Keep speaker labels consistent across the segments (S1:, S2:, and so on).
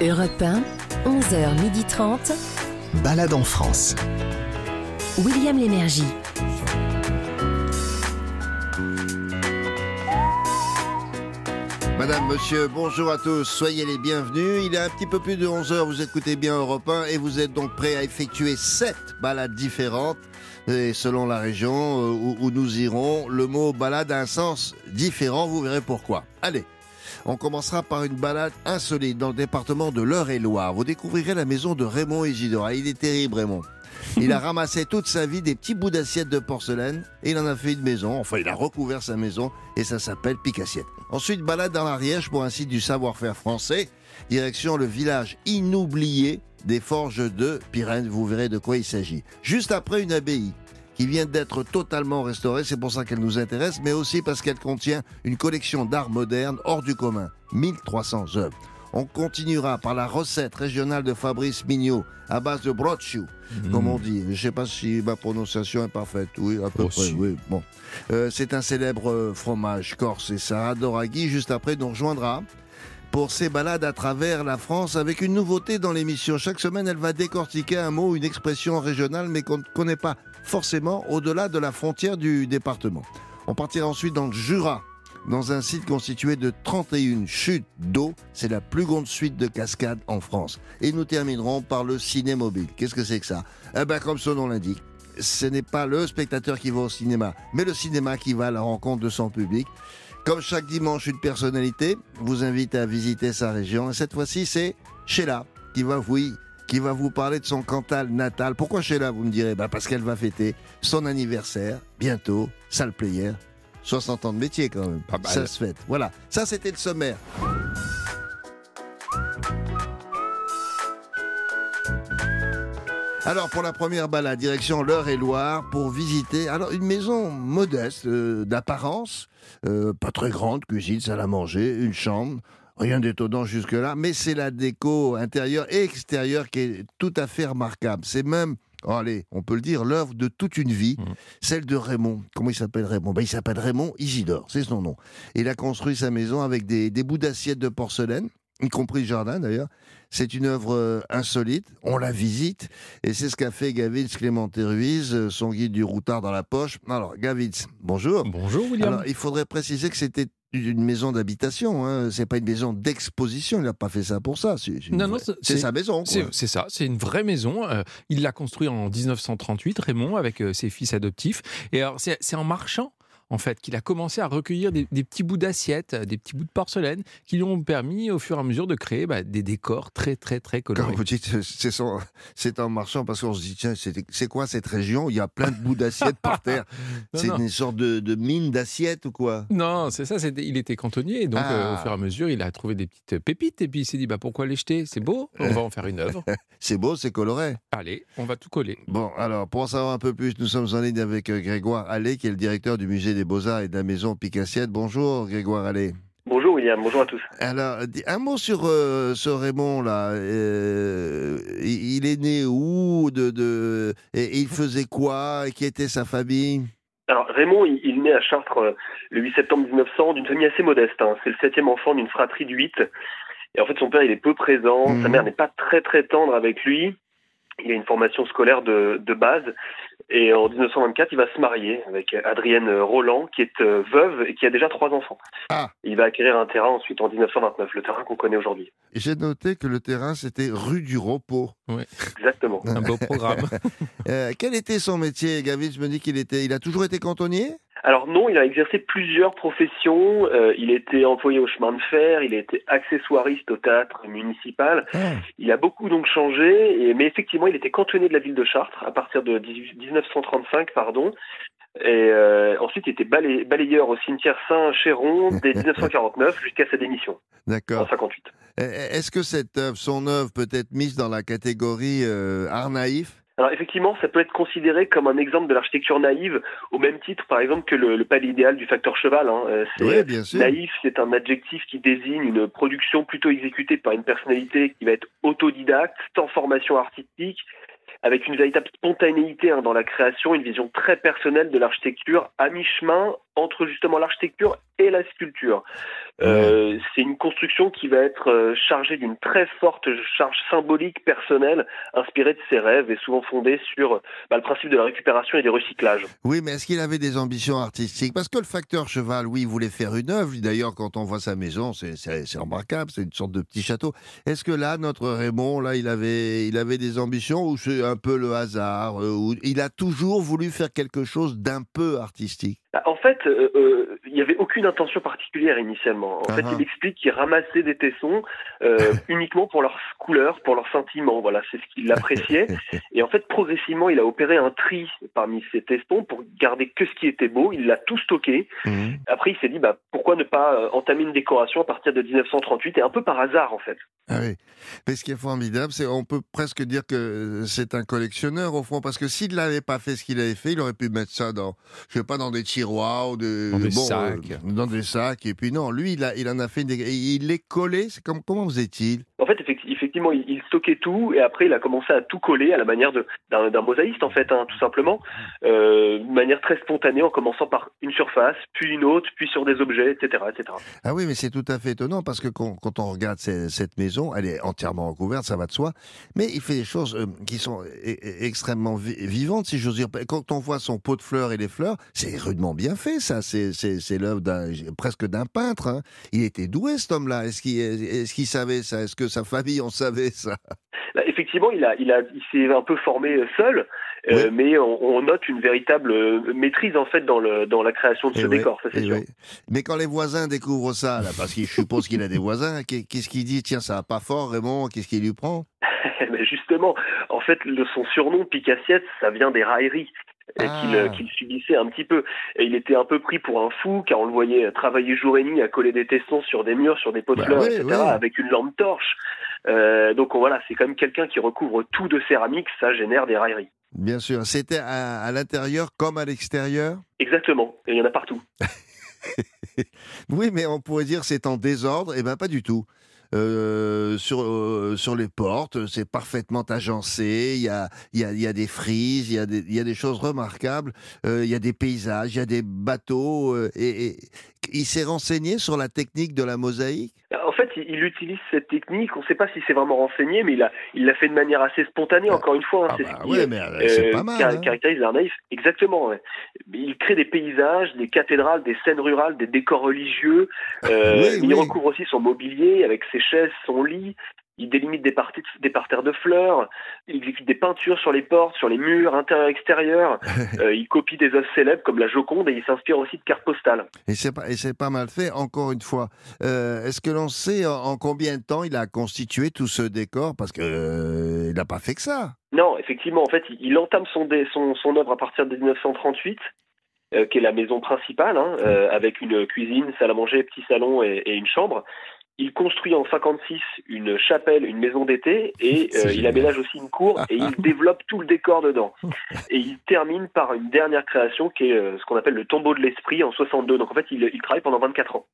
S1: Europe 1, 11h30.
S2: Balade en France.
S1: William Lémergie.
S3: Madame, monsieur, bonjour à tous, soyez les bienvenus. Il est un petit peu plus de 11h, vous écoutez bien Europe 1 et vous êtes donc prêts à effectuer sept balades différentes. Et selon la région euh, où, où nous irons, le mot balade a un sens différent, vous verrez pourquoi. Allez, on commencera par une balade insolite dans le département de l'Eure-et-Loire. Vous découvrirez la maison de Raymond Isidore. Il est terrible, Raymond. Il a ramassé toute sa vie des petits bouts d'assiettes de porcelaine et il en a fait une maison. Enfin, il a recouvert sa maison et ça s'appelle Picassiette. Ensuite, balade dans l'Ariège pour un site du savoir-faire français. Direction le village inoublié des forges de Pyrène. Vous verrez de quoi il s'agit. Juste après, une abbaye qui vient d'être totalement restaurée. C'est pour ça qu'elle nous intéresse, mais aussi parce qu'elle contient une collection d'art moderne hors du commun. 1300 œuvres. On continuera par la recette régionale de Fabrice Mignot à base de brochu, comme on dit. Je ne sais pas si ma prononciation est parfaite. Oui, à peu près.
S4: si.
S3: Oui, bon. Euh, c'est un célèbre euh, fromage corse et Sarah Doraghi, juste après, nous rejoindra pour ses balades à travers la France avec une nouveauté dans l'émission. Chaque semaine, elle va décortiquer un mot, une expression régionale, mais qu'on ne connaît pas forcément au-delà de la frontière du département. On partira ensuite dans le Jura, dans un site constitué de 31 chutes d'eau. C'est la plus grande suite de cascades en France. Et nous terminerons par le ciné-mobile. Qu'est-ce que c'est que ça? Eh ben, comme son nom l'indique, ce n'est pas le spectateur qui va au cinéma, mais le cinéma qui va à la rencontre de son public. Comme chaque dimanche, une personnalité vous invite à visiter sa région. Et cette fois-ci, c'est Sheila qui va, oui, qui va vous parler de son Cantal natal. Pourquoi Sheila, vous me direz bah Parce qu'elle va fêter son anniversaire bientôt, salle player. 60 ans de métier quand même.
S4: Pas mal.
S3: Ça se fête. Voilà, ça c'était le sommaire. Alors pour la première balade, direction l'Eure-et-Loire pour visiter alors une maison modeste euh, d'apparence, euh, pas très grande, cuisine, salle à manger, une chambre, rien d'étonnant jusque-là, mais c'est la déco intérieure et extérieure qui est tout à fait remarquable. C'est même, oh, allez, on peut le dire, l'œuvre de toute une vie,
S4: Mhm.
S3: celle de Raymond. Comment il s'appelle Raymond? Ben, Il s'appelle Raymond Isidore, c'est son nom. Il a construit sa maison avec des, des bouts d'assiettes de porcelaine, y compris le jardin d'ailleurs. C'est une œuvre euh, insolite, on la visite, et c'est ce qu'a fait Gavitz Clémenté Ruiz, euh, son guide du routard dans la poche. Alors, Gavitz, bonjour.
S4: Bonjour William.
S3: Alors, il faudrait préciser que c'était une maison d'habitation, hein. c'est pas une maison d'exposition, il n'a pas fait ça pour ça. C'est vraie- sa maison.
S4: C'est ça, c'est une vraie maison. Euh, il l'a construit en 1938, Raymond, avec euh, ses fils adoptifs. Et alors, c'est c'est en marchant, en fait, qu'il a commencé à recueillir des, des petits bouts d'assiettes, des petits bouts de porcelaine, qui lui ont permis, au fur et à mesure, de créer bah, des décors très, très, très
S3: Quand
S4: colorés.
S3: vous dites euh, c'est en marchant, parce qu'on se dit, tiens, c'est quoi cette région? Il y a plein de bouts d'assiettes par terre. C'est une sorte de, de mine d'assiettes ou quoi?
S4: Non, c'est ça, il était cantonnier, donc
S3: Ah.
S4: euh, au fur et à mesure, il a trouvé des petites pépites, et puis il s'est dit, bah, pourquoi les jeter? C'est beau, on va en faire une œuvre.
S3: C'est beau, c'est coloré.
S4: Allez, on va tout coller.
S3: Bon, alors, pour en savoir un peu plus, nous sommes en ligne avec euh, Grégoire Allais, qui est le directeur du musée des Beaux-Arts et de la maison Picassiette. Bonjour, Grégoire Allais.
S5: Bonjour William, bonjour à tous.
S3: Alors, un mot sur euh, ce Raymond là. Euh, il est né où de, de et il faisait quoi et qui était sa famille?
S5: Alors Raymond, il, il naît à Chartres euh, le 8 septembre 1900 d'une famille assez modeste. hein. C'est le septième enfant d'une fratrie de huit. Et en fait, son père, il est peu présent.
S3: Mhm.
S5: Sa mère n'est pas très très tendre avec lui. Il a une formation scolaire de, de base. Et en 1924, il va se marier avec Adrienne Roland, qui est euh, veuve et qui a déjà trois enfants.
S3: Ah.
S5: Il va acquérir un terrain ensuite en 1929, le terrain qu'on connaît aujourd'hui.
S3: J'ai noté que le terrain c'était rue du Repos.
S5: Exactement.
S4: Un beau programme.
S3: Euh, quel était son métier Gavitz me dit qu'il était, il a toujours été cantonnier?
S5: Alors non, il a exercé plusieurs professions. Euh, il était employé au chemin de fer, il a été accessoiriste au théâtre municipal. Il a beaucoup donc changé, et, mais effectivement, il était cantonné de la ville de Chartres à partir de 18 1935, pardon. Et euh, ensuite, il était balayeur au cimetière Saint-Chéron dès 1949 jusqu'à sa démission en
S3: D'accord.
S5: 58.
S3: Euh, Est-ce que cette œuvre, son œuvre, peut être mise dans la catégorie euh, art naïf?
S5: Alors effectivement, ça peut être considéré comme un exemple de l'architecture naïve, au même titre, par exemple, que le, le palais idéal du facteur cheval. hein. Euh, c'est-
S3: Oui, bien sûr.
S5: Naïf, c'est un adjectif qui désigne une production plutôt exécutée par une personnalité qui va être autodidacte, sans formation artistique, avec une véritable spontanéité hein, dans la création, une vision très personnelle de l'architecture, à mi-chemin entre justement l'architecture et la sculpture. Euh, c'est une construction qui va être euh, chargée d'une très forte charge symbolique personnelle, inspirée de ses rêves et souvent fondée sur bah, le principe de la récupération et du recyclage.
S3: Oui, mais est-ce qu'il avait des ambitions artistiques? Parce que le facteur cheval, oui, il voulait faire une œuvre. D'ailleurs, quand on voit sa maison, c'est remarquable, c'est une sorte de petit château. Est-ce que là, notre Raymond, là, il avait, il avait des ambitions ou c'est un peu le hasard euh, ou Il a toujours voulu faire quelque chose d'un peu artistique?
S5: En fait, euh, euh, il n'y avait aucune intention particulière initialement. En fait,
S3: Ah ah.
S5: il explique qu'il ramassait des tessons euh, uniquement pour leur couleur, pour leur sentiment. Voilà, c'est ce qu'il appréciait. Et en fait, progressivement, il a opéré un tri parmi ces testons pour garder que ce qui était beau. Il l'a tout stocké.
S3: Mhm.
S5: Après, il s'est dit, bah, pourquoi ne pas entamer une décoration à partir de 1938 et un peu par hasard, en fait.
S3: Ah oui. Mais ce qui est formidable, c'est on peut presque dire que c'est un collectionneur au fond, parce que s'il n'avait pas fait ce qu'il avait fait, il aurait pu mettre ça dans, je sais pas, dans des tiroirs ou de,
S4: Dans des
S3: bon,
S4: sacs.
S3: euh, dans des sacs. Et puis non, lui, il, a, il en a fait une. dé- Il les collait. C'est comme comment faisait-il
S5: En fait, effecti- effectivement, il, il stockait tout et après, il a commencé à tout coller à la manière de- d'un mosaïste, en fait, hein, tout simplement, euh, de manière très spontanée, en commençant par une surface, puis une autre, puis sur des objets, etc., etc.
S3: Ah oui, mais c'est tout à fait étonnant parce que quand, quand on regarde ce- cette maison, elle est entièrement recouverte, ça va de soi. Mais il fait des choses euh, qui sont e- e- extrêmement vi- vivantes, si j'ose dire. Quand on voit son pot de fleurs et les fleurs, c'est rudement bien fait, ça. C'est l'œuvre presque d'un peintre. hein. Il était doué, cet homme-là. Est-ce qu'il est qu'il savait ça? Est-ce que sa famille en savait ça?
S5: Là, effectivement, il a, il a, il s'est un peu formé euh, seul, euh,
S3: Oui.
S5: mais on, on note une véritable euh, maîtrise en fait dans le dans la création de
S3: Eh
S5: ce
S3: oui,
S5: décor, ça c'est
S3: eh
S5: sûr.
S3: Mais quand les voisins découvrent ça, là, parce que je suppose qu'il a des voisins, qu'est- qu'est-ce qu'il dit? Tiens, ça va pas fort, Raymond Qu'est-ce qu'il lui prend?
S5: Mais justement, en fait, le, son surnom Picassiette, ça vient des railleries euh,
S3: Ah.
S5: qu'il subissait un petit peu. Et il était un peu pris pour un fou, car on le voyait travailler jour et nuit à coller des testons sur des murs, sur des pots de
S3: Bah
S5: fleurs, etc., avec une lampe torche. Euh, donc voilà, c'est quand même quelqu'un qui recouvre tout de céramique, ça génère des railleries.
S3: Bien sûr. C'était à, à l'intérieur comme à l'extérieur?
S5: Exactement, et il y en a partout.
S3: Oui, mais on pourrait dire c'est en désordre. Eh bien, pas du tout. Euh, sur, euh, sur les portes, c'est parfaitement agencé. Il y a, y, a, y a des frises, il y a des, y a des choses remarquables. Euh, il y a des paysages, il y a des bateaux. euh, et, et il s'est renseigné sur la technique de la mosaïque?
S5: Il, il utilise cette technique, on ne sait pas si c'est vraiment renseigné, mais il l'a il fait de manière assez spontanée, encore une fois. hein,
S3: Ah
S5: c'est
S3: bah
S5: ce qui,
S3: ouais, mais euh, c'est
S5: euh,
S3: pas mal.
S5: car-
S3: hein.
S5: caractérise l'art naïf. Exactement. ouais. Il crée des paysages, des cathédrales, des scènes rurales, des décors religieux. Euh,
S3: Oui,
S5: il
S3: oui.
S5: recouvre aussi son mobilier avec ses chaises, son lit. Il délimite des, parties, des parterres de fleurs. Il exécute des peintures sur les portes, sur les murs, intérieurs, extérieurs. Euh, il copie des œuvres célèbres comme la Joconde et il s'inspire aussi de cartes postales.
S3: Et c'est pas, et c'est pas mal fait, encore une fois. Euh, Est-ce que l'on sait en, en combien de temps il a constitué tout ce décor? Parce que euh, il n'a pas fait que ça.
S5: Non, effectivement, en fait, il, il entame son, dé- son, son œuvre à partir de 1938, euh, qui est la maison principale, hein, euh, avec une cuisine, salle à manger, petit salon et, et une chambre. Il construit en 56 une chapelle, une maison d'été, et euh, il aménage aussi une cour, et il développe tout le décor dedans. Et il termine par une dernière création qui est euh, ce qu'on appelle le tombeau de l'esprit en 62. Donc en fait, il, il travaille pendant 24 ans.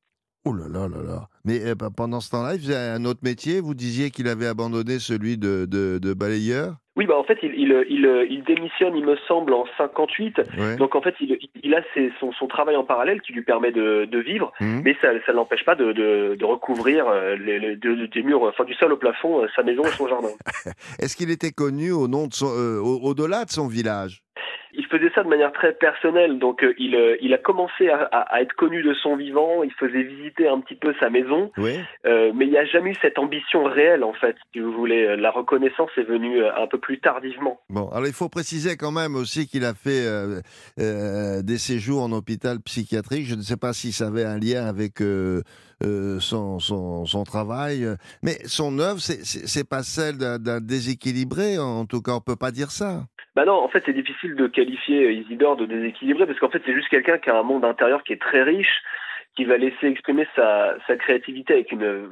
S3: Oh là là là là. Mais euh, pendant ce temps-là, il faisait un autre métier? Vous disiez qu'il avait abandonné celui de, de, de balayeur?
S5: Oui, bah en fait, il, il, il, il démissionne, il me semble, en 58.
S3: Ouais.
S5: Donc en fait, il, a ses- son, son travail en parallèle qui lui permet de, de vivre,
S3: Mhm.
S5: mais ça ne l'empêche pas de, de, de recouvrir euh, les, les- de- des murs, enfin du sol au plafond, euh, sa maison et son jardin.
S3: Est-ce qu'il était connu au nom de son, euh, au- au-delà de son village?
S5: Il faisait ça de manière très personnelle, donc euh, il, euh, il a commencé à, à- à être connu de son vivant, il faisait visiter un petit peu sa maison,
S3: Oui.
S5: euh, mais il n'y a jamais eu cette ambition réelle en fait, si vous voulez. La reconnaissance est venue un peu plus tardivement.
S3: Bon, alors il faut préciser quand même aussi qu'il a fait des séjours en hôpital psychiatrique. Je ne sais pas si ça avait un lien avec euh, son, son, travail, mais son œuvre, c'est- pas celle d'un d'un déséquilibré. En tout cas, on peut pas dire ça.
S5: Bah non, en fait, c'est difficile de qualifier euh, Isidore de déséquilibré parce qu'en fait, c'est juste quelqu'un qui a un monde intérieur qui est très riche, qui va laisser exprimer sa, sa créativité avec une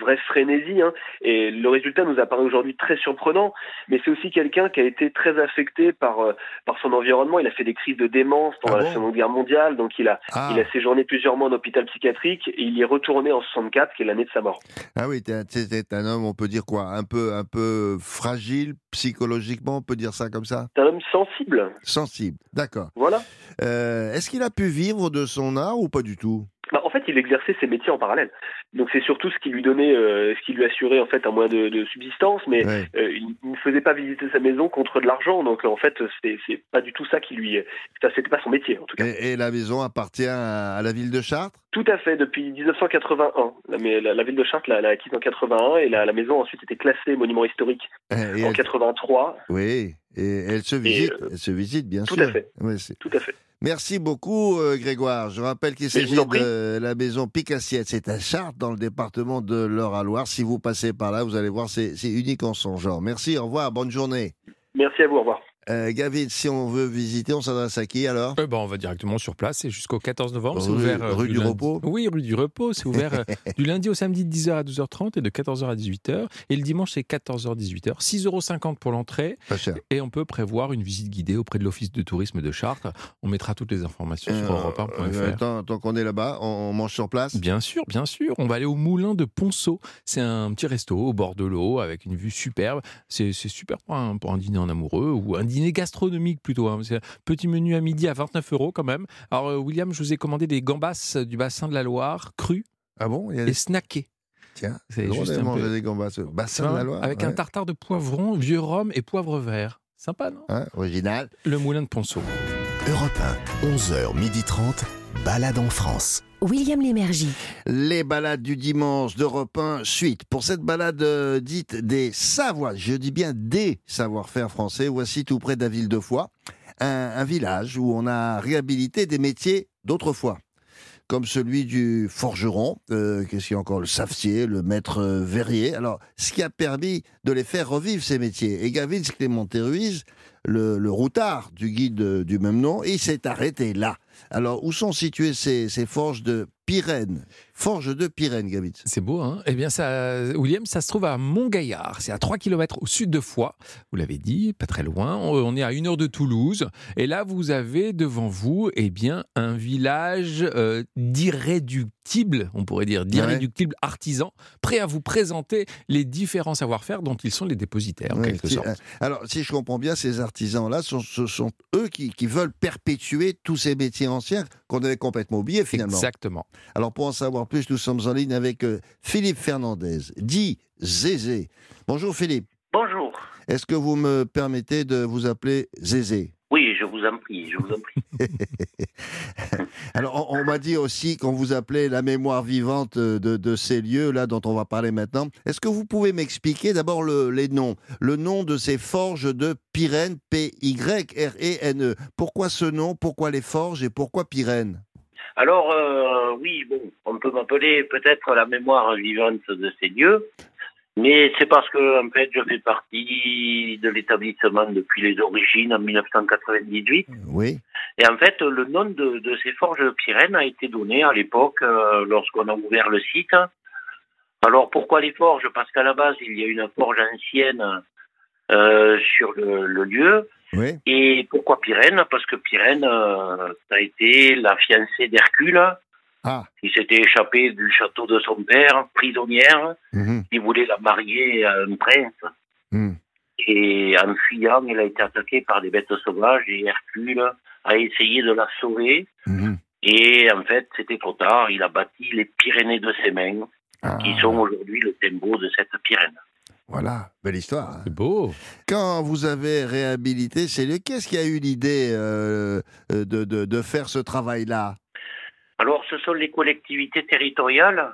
S5: vraie frénésie. hein. Et le résultat nous apparaît aujourd'hui très surprenant, mais c'est aussi quelqu'un qui a été très affecté par, euh, par son environnement. Il a fait des crises de démence pendant
S3: Ah
S5: la Seconde Guerre mondiale, donc il a,
S3: Ah,
S5: il a séjourné plusieurs mois en hôpital psychiatrique et il y est retourné en 64, qui est l'année de sa mort.
S3: ah oui, c'était un homme, on peut dire quoi? Un peu, un peu fragile psychologiquement, on peut dire ça comme ça?
S5: C'est un homme sensible,
S3: Sensible, d'accord.
S5: voilà.
S3: Euh, Est-ce qu'il a pu vivre de son art ou pas du tout?
S5: Bah, en fait, il exerçait ses métiers en parallèle. Donc c'est surtout ce qui lui donnait, euh, ce qui lui assurait en fait un moyen de, de subsistance, mais
S3: Ouais.
S5: euh, il il ne faisait pas visiter sa maison contre de l'argent. Donc en fait, c'est pas du tout ça qui lui, ça c'était pas son métier en tout cas.
S3: et, et la maison appartient à, la ville de Chartres?
S5: Tout à fait. Depuis 1981, la, mais la, la ville de Chartres l'a acquise en 81 et la, la maison a ensuite été classée monument historique
S3: Et
S5: en
S3: elle-
S5: 83.
S3: Oui, et elle se visite,
S5: euh,
S3: elle se visite bien
S5: tout
S3: sûr.
S5: à fait.
S3: Ouais,
S5: Tout à fait.
S3: Merci beaucoup euh, Grégoire. Je rappelle qu'il s'agit de la maison Picassiette. C'est à Chartres dans le département de l'Eure-et-Loire. Si vous passez par là, vous allez voir, c'est c'est unique en son genre. Merci, au revoir, bonne journée.
S5: Merci à vous. Au revoir.
S3: Euh, Gavin, si on veut visiter, on s'adresse à qui alors
S4: Eh ben, on va directement sur place. C'est jusqu'au 14 novembre. C'est
S3: Rue-
S4: ouvert. euh,
S3: rue du Repos
S4: Oui, rue du Repos. C'est ouvert euh, du lundi au samedi de 10h à 12h30 et de 14h à 18h. Et le dimanche, c'est 14h, 18h. 6,50 euros pour l'entrée.
S3: Pas cher.
S4: Et on peut prévoir une visite guidée auprès de l'Office de tourisme de Chartres. On mettra toutes les informations sur
S3: Euh,
S4: europe1.fr.
S3: tant tant qu'on est là-bas, on, on mange sur place
S4: Bien sûr, bien sûr. On va aller au moulin de Ponceau. C'est un petit resto au bord de l'eau avec une vue superbe. C'est c'est super pour un, pour un dîner en amoureux ou un dîner gastronomique plutôt. hein. C'est un petit menu à midi à 29 euros quand même. Alors, euh, William, je vous ai commandé des gambas du bassin de la Loire, crues
S3: Ah bon? Il y a
S4: et
S3: des...
S4: snackées.
S3: Tiens,
S4: C'est juste
S3: de
S4: un
S3: manger
S4: peu-
S3: des gambas. au Bassin de la Loire
S4: Avec un tartare de poivron, vieux rhum et poivre vert. Sympa, non?
S3: Hein, original.
S4: Le moulin de Ponceau.
S2: Europe 1, 11h30, balade en France.
S1: William Lémergie.
S3: Les balades du dimanche d'Europe 1 suite. Pour cette balade euh, dite des savoirs, je dis bien des savoir-faire français, voici tout près de de Foix, un, village où on a réhabilité des métiers d'autrefois. Comme celui du forgeron, euh, qu'est-ce qu'il y a encore, le savetier, le maître euh, verrier. Alors, ce qui a permis de les faire revivre ces métiers. Et Gavin Clémenté Ruiz, le, le routard du guide du même nom, il s'est arrêté là. Alors, où sont situées ces, forges de Pyrène? Forges de Pyrène, Gavitz.
S4: C'est beau, hein? Eh bien, ça, William, ça se trouve à Montgaillard. C'est à 3 km au sud de Foix. Vous l'avez dit, pas très loin. On est à une heure de Toulouse. Et là, vous avez devant vous, eh bien, un village euh, d'irréductibles, on pourrait dire, d'irréductibles artisans, prêts à vous présenter les différents savoir-faire dont ils sont les dépositaires, en quelque sorte.
S3: euh, alors, si je comprends bien, ces artisans-là, sont- ce sont eux qui, qui veulent perpétuer tous ces métiers anciens qu'on avait complètement oubliés finalement.
S4: Exactement.
S3: Alors, pour en savoir plus, nous sommes en ligne avec euh, Philippe Fernandez, dit Zézé. Bonjour Philippe.
S6: Bonjour.
S3: Est-ce que vous me permettez de vous appeler Zézé?
S6: Oui, je vous en prie, je vous en prie.
S3: Alors, on, on m'a dit aussi qu'on vous appelait la mémoire vivante euh, de, de ces lieux là dont on va parler maintenant. Est-ce que vous pouvez m'expliquer d'abord le- les noms? Le nom de ces forges de Pyrène, P-Y-R-E-N-E. Pourquoi ce nom? Pourquoi les forges et pourquoi Pyrène
S6: Alors, euh, oui, bon, on peut m'appeler peut-être la mémoire vivante de ces lieux, mais c'est parce que, en fait, je fais partie de l'établissement depuis les origines en 1998.
S3: Oui.
S6: Et en fait, le nom de, de ces forges de Pyrène a été donné à l'époque euh, lorsqu'on a ouvert le site. Alors pourquoi les forges? Parce qu'à la base, il y a une forge ancienne euh, sur le, le lieu.
S3: Oui.
S6: Et pourquoi Pyrène? Parce que Pyrène, euh, ça a été la fiancée d'Hercule,
S3: Ah.
S6: qui s'était échappée du château de son père, prisonnière,
S3: Mhm.
S6: qui voulait la marier à un prince.
S3: Mhm.
S6: Et en fuyant, elle a été attaquée par des bêtes sauvages et Hercule a essayé de la sauver.
S3: Mhm.
S6: Et en fait, c'était trop tard. Il a bâti les Pyrénées de ses mains,
S3: Ah,
S6: qui sont aujourd'hui le symbole de cette Pyrène.
S3: Voilà, belle histoire. hein.
S4: C'est beau.
S3: Quand vous avez réhabilité ces lieux, qu'est-ce qui a eu l'idée euh, euh, de, de, de faire ce travail-là?
S6: Alors, ce sont les collectivités territoriales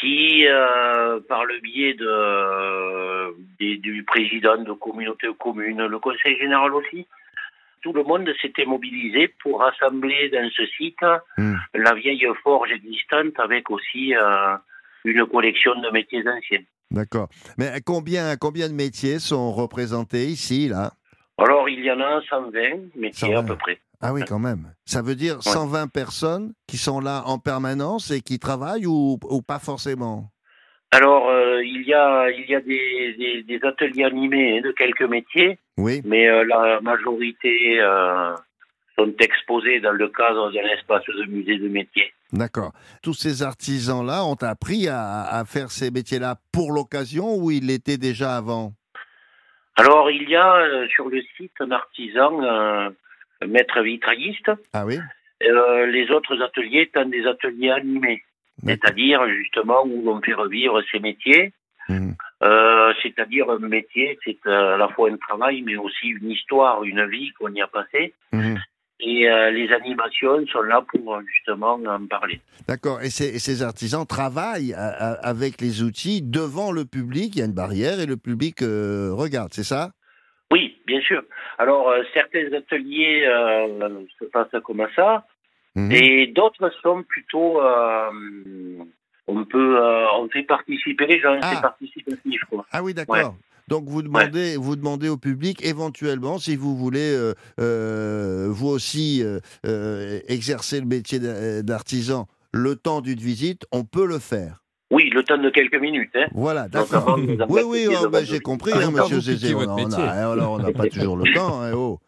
S6: qui, euh, par le biais de, des- du président de communauté de communes, le conseil général aussi, tout le monde s'était mobilisé pour rassembler dans ce site
S3: Hmm.
S6: la vieille forge existante avec aussi euh, une collection de métiers anciens.
S3: D'accord. Mais combien, combien de métiers sont représentés ici, là?
S6: Alors, il y en a 120 métiers
S3: 120.
S6: à peu près.
S3: Ah oui, quand même. Ça veut dire 120 personnes qui sont là en permanence et qui travaillent ou, ou pas forcément?
S6: Alors, euh, il y a, il y a des, des, des ateliers animés hein, de quelques métiers,
S3: Oui.
S6: mais euh, la majorité euh, sont exposés dans le cadre d'un espace de musée de métier.
S3: D'accord. Tous ces artisans-là ont appris à, à faire ces métiers-là pour l'occasion ou ils l'étaient déjà avant?
S6: Alors, il y a euh, sur le site un artisan, euh, un maître vitrailliste,
S3: Ah oui?
S6: Euh, les autres ateliers étant des ateliers animés, c'est-à-dire justement où l'on fait revivre ces métiers.
S3: Mhm.
S6: Euh, c'est-à-dire un métier, c'est à la fois un travail, mais aussi une histoire, une vie qu'on y a passée.
S3: Mhm.
S6: Et euh, les animations sont là pour euh, justement en parler.
S3: D'accord. Et, ces- et ces artisans travaillent à- à- avec les outils devant le public. Il y a une barrière et le public euh, regarde, c'est ça?
S6: Oui, bien sûr. Alors, euh, certains ateliers euh, se passent comme ça,
S3: Mhm.
S6: et d'autres sont plutôt... euh, on peut, euh, on fait participer les gens,
S3: Ah.
S6: c'est participatif, quoi.
S3: Ah oui, d'accord. Donc vous demandez, vous demandez au public éventuellement si vous voulez euh, euh, vous aussi euh, exercer le métier d'a- d'artisan le temps d'une visite, on peut le faire.
S6: Oui, le temps de quelques minutes, hein.
S3: Voilà, d'accord. Oui, oui, oh, bah, j'ai compris,
S4: Ah,
S3: hein, monsieur Zézé. A- on n'a pas toujours le temps. hein, oh.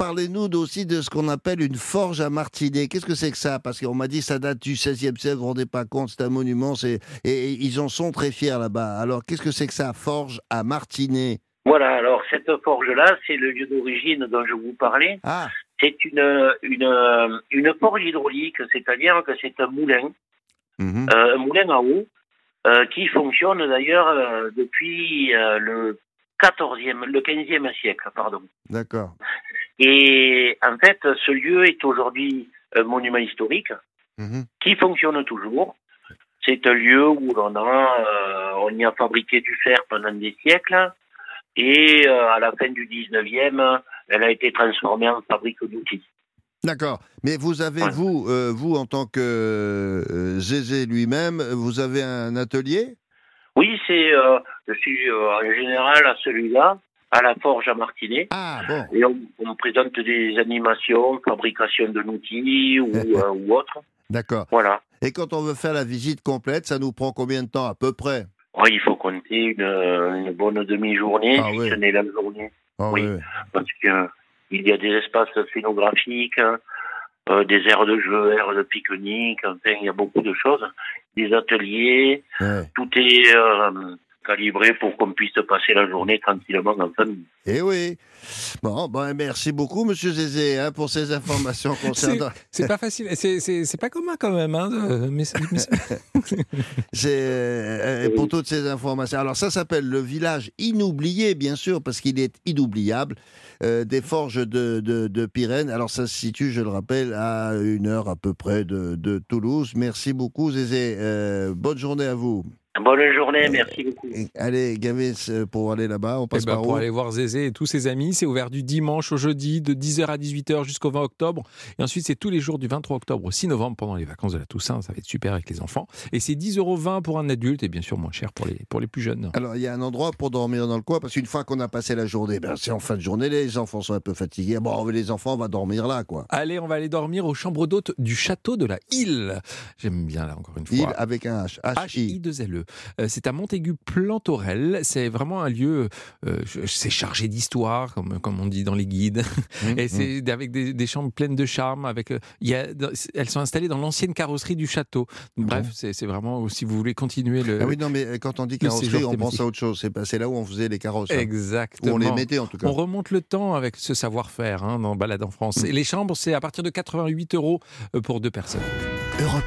S3: Parlez-nous aussi de ce qu'on appelle une forge à martinet. Qu'est-ce que c'est que ça? Parce qu'on m'a dit ça date du XVIe siècle, vous vous rendez pas compte, c'est un monument, c'est et, et ils en sont très fiers là-bas. Alors, qu'est-ce que c'est que ça, forge à martinet
S6: Voilà, alors cette forge-là, c'est le lieu d'origine dont je vous parlais.
S3: Ah,
S6: C'est une, une, une forge hydraulique, c'est-à-dire que c'est un moulin,
S3: mhm.
S6: euh, un moulin à eau, euh, qui fonctionne d'ailleurs euh, depuis euh, le 14e, le 15e siècle, pardon.
S3: d'accord.
S6: Et en fait, ce lieu est aujourd'hui un monument historique
S3: Mhm.
S6: qui fonctionne toujours. C'est un lieu où l'on a, euh, on y a fabriqué du fer pendant des siècles, et euh, à la fin du 19e, elle a été transformée en fabrique d'outils.
S3: D'accord. Mais vous avez,
S6: Ouais.
S3: vous, euh, vous, en tant que Zézé lui-même, vous avez un atelier?
S6: Oui, c'est, je suis en général à celui-là, à la forge à Martinet,
S3: Ah, bon.
S6: et on, on présente des animations, fabrication de outils ou, euh, ou autre.
S3: D'accord.
S6: Voilà.
S3: Et quand on veut faire la visite complète, ça nous prend combien de temps à peu près?
S6: Ouais, il faut compter une, une bonne demi-journée,
S3: Ah
S6: si
S3: oui.
S6: ce n'est la journée.
S3: Ah
S6: Oui. parce que euh, il y a des espaces scénographiques, hein, euh, des aires de jeu, aires de pique-nique, enfin, il y a beaucoup de choses, des ateliers,
S3: Ouais.
S6: tout est euh, calibré pour qu'on puisse passer la journée tranquillement en famille.
S3: Eh oui. Bon, ben merci beaucoup, Monsieur Zézé, hein, pour ces informations concernant.
S4: C'est pas facile, c'est- pas commun quand même. Hein, de- mais, mais-
S3: C'est euh, pour toutes ces informations. Alors ça s'appelle le village inoublié, bien sûr, parce qu'il est inoubliable. euh, des forges de, de, de Pyrène. Alors ça se situe, je le rappelle, à une heure à peu près de, de Toulouse. Merci beaucoup, Zézé. Euh, bonne journée à vous.
S6: Bonne journée, merci beaucoup.
S3: Allez, Gavis, euh, pour aller là-bas, on
S4: Eh
S3: passe
S4: ben,
S3: par
S4: pour
S3: où
S4: aller voir Zézé et tous ses amis, c'est ouvert du dimanche au jeudi de 10h à 18h jusqu'au 20 octobre. Et ensuite, c'est tous les jours du 23 octobre au 6 novembre pendant les vacances de la Toussaint. Ça va être super avec les enfants. Et c'est 10,20 euros pour un adulte et bien sûr moins cher pour les, pour les plus jeunes.
S3: Alors, il y a un endroit pour dormir dans le coin, parce qu'une fois qu'on a passé la journée, ben, c'est en fin de journée, les enfants sont un peu fatigués. Bon, les enfants, on va dormir là, quoi.
S4: Allez, on va aller dormir aux chambres d'hôtes du château de la Île. J'aime bien là encore une fois.
S3: Il avec un H. H-I.
S4: HI2LE. Euh, C'est à Montaigu-Plantorel. C'est vraiment un lieu, euh, c'est chargé d'histoire, comme, comme on dit dans les guides.
S3: Mmh,
S4: Et c'est avec des, des chambres pleines de charme. Avec, euh, il y a, elles sont installées dans l'ancienne carrosserie du château. Bref, c'est c'est vraiment, si vous voulez continuer le.
S3: Ah oui, non, mais quand on dit carrosserie, on pense à autre chose. C'est là où on faisait les carrosses. hein. Où
S4: Exactement.
S3: on les mettait, en tout cas.
S4: On remonte le temps avec ce savoir-faire hein, dans Balade en France. Et les chambres, c'est à partir de 88 euros pour deux personnes.
S2: Europe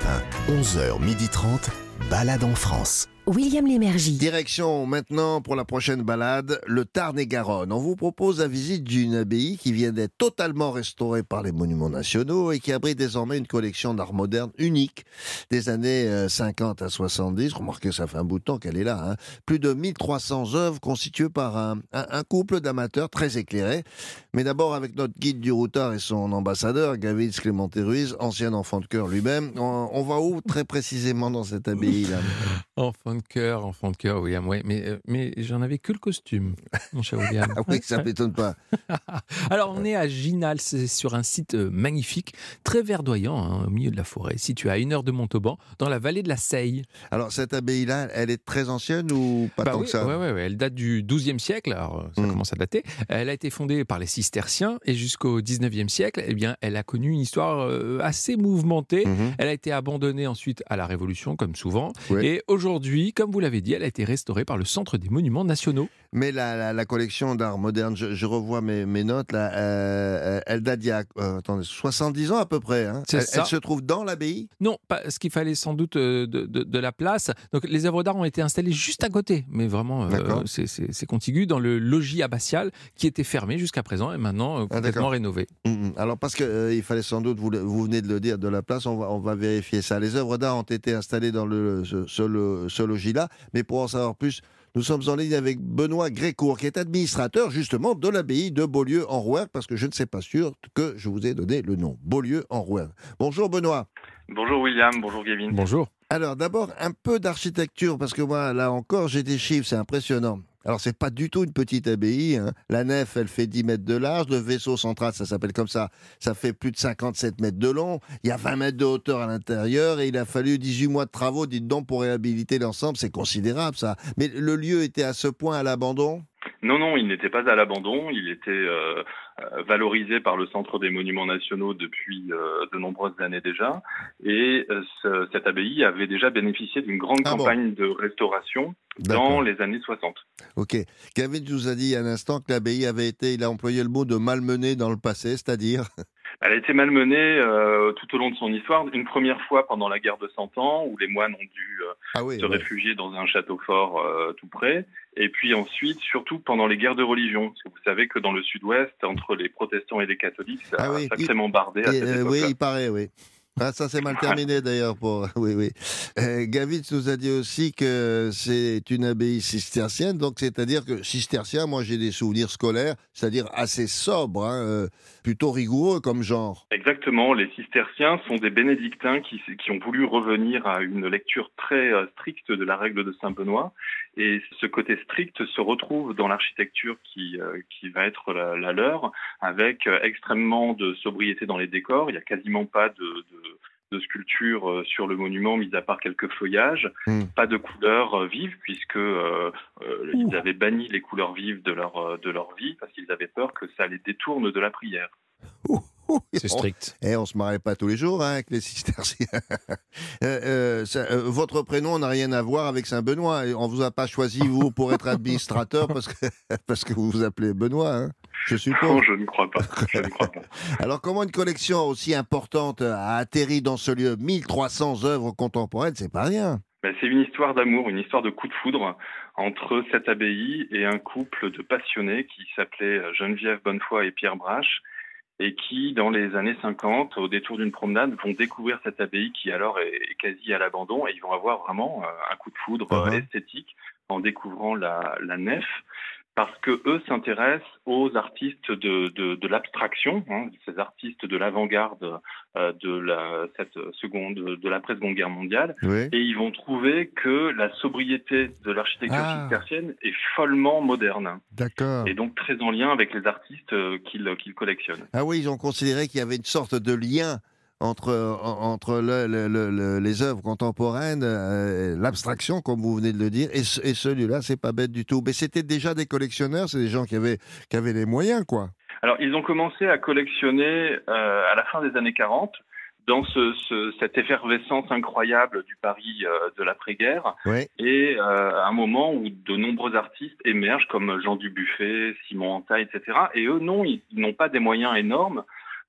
S2: 1, 11h30, balade en France.
S1: William Lémergie.
S3: Direction maintenant pour la prochaine balade, le Tarn-et-Garonne. On vous propose la visite d'une abbaye qui vient d'être totalement restaurée par les monuments nationaux et qui abrite désormais une collection d'art moderne unique des années euh, 50 à 70. Remarquez, ça fait un bout de temps qu'elle est là. hein. Plus de 1300 œuvres constituées par un, un- un couple d'amateurs très éclairés. Mais d'abord avec notre guide du routard et son ambassadeur, Gavitz Clémenté Ruiz, ancien enfant de cœur lui-même. On, on va où très précisément dans cette abbaye-là?
S4: Enfin Enfant de cœur, enfant de cœur, William, mais, euh, mais j'en avais que le costume, mon cher William.
S3: Ah oui, ça m'étonne pas.
S4: Alors, on est à Ginal, c'est sur un site euh, magnifique, très verdoyant, hein, au milieu de la forêt, situé à une heure de Montauban, dans la vallée de la Seille.
S3: Alors, cette abbaye-là, elle est très ancienne ou pas
S4: Bah
S3: tant
S4: oui,
S3: que ça?
S4: ouais, ouais, elle date du XIIe siècle, alors euh, ça
S3: Mm.
S4: commence à dater. Elle a été fondée par les cisterciens et jusqu'au XIXe siècle, eh bien, elle a connu une histoire assez mouvementée.
S3: Mhm.
S4: Elle a été abandonnée ensuite à la Révolution, comme souvent.
S3: Ouais.
S4: Et aujourd'hui, comme vous l'avez dit, elle a été restaurée par le Centre des Monuments Nationaux.
S3: Mais la, la- la collection d'art moderne, je, je revois mes, mes notes, là, euh, elle date d'il y a euh, attendez, 70 ans à peu près. hein. Elle, se trouve dans l'abbaye?
S4: Non, parce qu'il fallait sans doute euh, de, de- de la place. Donc les œuvres d'art ont été installées juste à côté, mais vraiment, euh, c'est- contigu dans le logis abbatial qui était fermé jusqu'à présent et maintenant euh,
S3: Ah,
S4: complètement rénové.
S3: Mhm. Alors parce que euh, il fallait sans doute, vous, venez de le dire, de la place, on va, on va vérifier ça. Les œuvres d'art ont été installées dans le, ce, ce lo- ce logis-là, mais pour en savoir plus, nous sommes en ligne avec Benoît Grécourt, qui est administrateur justement de l'abbaye de Beaulieu en Rouergue, parce que je ne sais pas sûr que je vous ai donné le nom. Beaulieu en Rouergue. Bonjour Benoît.
S7: Bonjour William, bonjour Gavin.
S4: Bonjour.
S3: Alors d'abord un peu d'architecture parce que moi là encore j'ai des chiffres, c'est impressionnant. Alors c'est pas du tout une petite abbaye. hein. La nef elle fait 10 mètres de large, le vaisseau central ça s'appelle comme ça, ça fait plus de 57 mètres de long. Il y a 20 mètres de hauteur à l'intérieur et il a fallu 18 mois de travaux, dites donc pour réhabiliter l'ensemble, c'est considérable ça. Mais le lieu était à ce point à l'abandon?
S7: Non, non, il n'était pas à l'abandon, il était euh, euh, valorisé par le Centre des Monuments Nationaux depuis euh, de nombreuses années déjà, et euh, ce- cette abbaye avait déjà bénéficié d'une grande
S3: Ah bon
S7: campagne de restauration dans les années 60.
S3: Ok. Gavin nous a dit il y a un instant que l'abbaye avait été, il a employé le mot de malmenée dans le passé, c'est-à-dire.
S7: Elle a été malmenée euh, tout au long de son histoire, une première fois pendant la guerre de Cent Ans, où les moines ont dû euh,
S3: Ah oui.
S7: se
S3: ouais.
S7: réfugier dans un château fort euh, tout près. Et puis ensuite, surtout pendant les guerres de religion. Parce que vous savez que dans le sud-ouest, entre les protestants et les catholiques, ça
S3: Ah oui,
S7: a sacrément bardé à cette
S3: oui, il paraît, oui. Ah, ça c'est mal terminé d'ailleurs pour. Oui, oui. Euh, Gavitz nous a dit aussi que c'est une abbaye cistercienne, donc c'est-à-dire que cistercien, moi j'ai des souvenirs scolaires, c'est-à-dire assez sobres, hein, euh, plutôt rigoureux comme genre.
S7: Exactement, les cisterciens sont des bénédictins qui, qui ont voulu revenir à une lecture très euh, stricte de la règle de Saint-Benoît. Et ce côté strict se retrouve dans l'architecture qui, euh, qui va être la, leur, avec euh, extrêmement de sobriété dans les décors. Il n'y a quasiment pas de, de sculpture euh, sur le monument, mis à part quelques feuillages.
S3: Hmm.
S7: Pas de couleurs euh, vives, puisque euh, euh, ils avaient banni les couleurs vives de leur, euh, de leur vie, parce qu'ils avaient peur que ça les détourne de la prière.
S3: Ouh,
S4: C'est
S3: on-
S4: strict.
S3: Eh, on se marrait pas tous les jours hein, avec les cisterciens. Euh, euh, ça, euh, votre prénom n'a rien à voir avec Saint-Benoît. Et On vous a pas choisi, vous, pour être administrateur parce que, parce que vous vous appelez Benoît, hein, je suppose.
S7: Non, je ne crois pas. Je ne crois pas.
S3: Alors, comment une collection aussi importante a atterri dans ce lieu? 1300 œuvres contemporaines, c'est pas rien.
S7: Ben, c'est une histoire d'amour, une histoire de coup de foudre entre cette abbaye et un couple de passionnés qui s'appelait Geneviève Bonnefoy et Pierre Brache et qui, dans les années 50, au détour d'une promenade, vont découvrir cette abbaye qui alors est, quasi à l'abandon et ils vont avoir vraiment euh, un coup de foudre euh,
S3: Uh-huh.
S7: esthétique en découvrant la, la nef parce que eux s'intéressent aux artistes de, de, de l'abstraction, hein, ces artistes de l'avant-garde euh, de la cette seconde de l'après-seconde guerre mondiale,
S3: Oui.
S7: et ils vont trouver que la sobriété de l'architecture
S3: Ah.
S7: cistercienne est follement moderne
S3: D'accord.
S7: et donc très en lien avec les artistes euh, qu'ils qu'ils collectionnent.
S3: Ah oui, ils ont considéré qu'il y avait une sorte de lien entre, en- entre le- le- le- le- les œuvres contemporaines, euh, l'abstraction, comme vous venez de le dire, et, ce- et celui-là, c'est pas bête du tout. Mais c'était déjà des collectionneurs, c'est des gens qui avaient, qui avaient les moyens, quoi.
S7: Alors ils ont commencé à collectionner euh, à la fin des années 40 dans ce, ce- cette effervescence incroyable du Paris euh, de l'après-guerre
S3: Oui.
S7: et euh, à un moment où de nombreux artistes émergent comme Jean Dubuffet, Simon Antaille, etc. Et eux, non, ils n'ont pas des moyens énormes,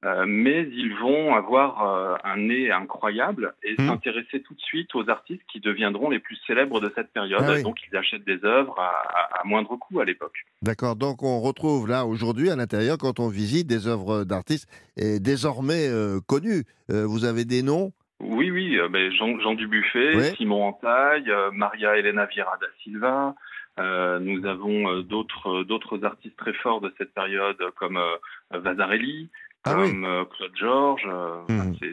S7: euh, mais ils vont avoir euh, un nez incroyable et
S3: Hmm.
S7: s'intéresser tout de suite aux artistes qui deviendront les plus célèbres de cette période.
S3: Ah oui.
S7: Donc ils achètent des œuvres à, à- à moindre coût à l'époque.
S3: D'accord. Donc on retrouve là aujourd'hui à l'intérieur, quand on visite des œuvres d'artistes et désormais euh, connus. Euh, vous avez des noms?
S7: Oui, oui, euh, ben, Jean, Jean Dubuffet. Simon Antaille, Maria Elena Vieira da Silva. Euh, nous avons euh, d'autres d'autres artistes très forts de cette période comme Vasarely,
S3: Ah oui.
S7: comme euh, Claude Georges. euh,
S3: Mhm.
S7: c'est-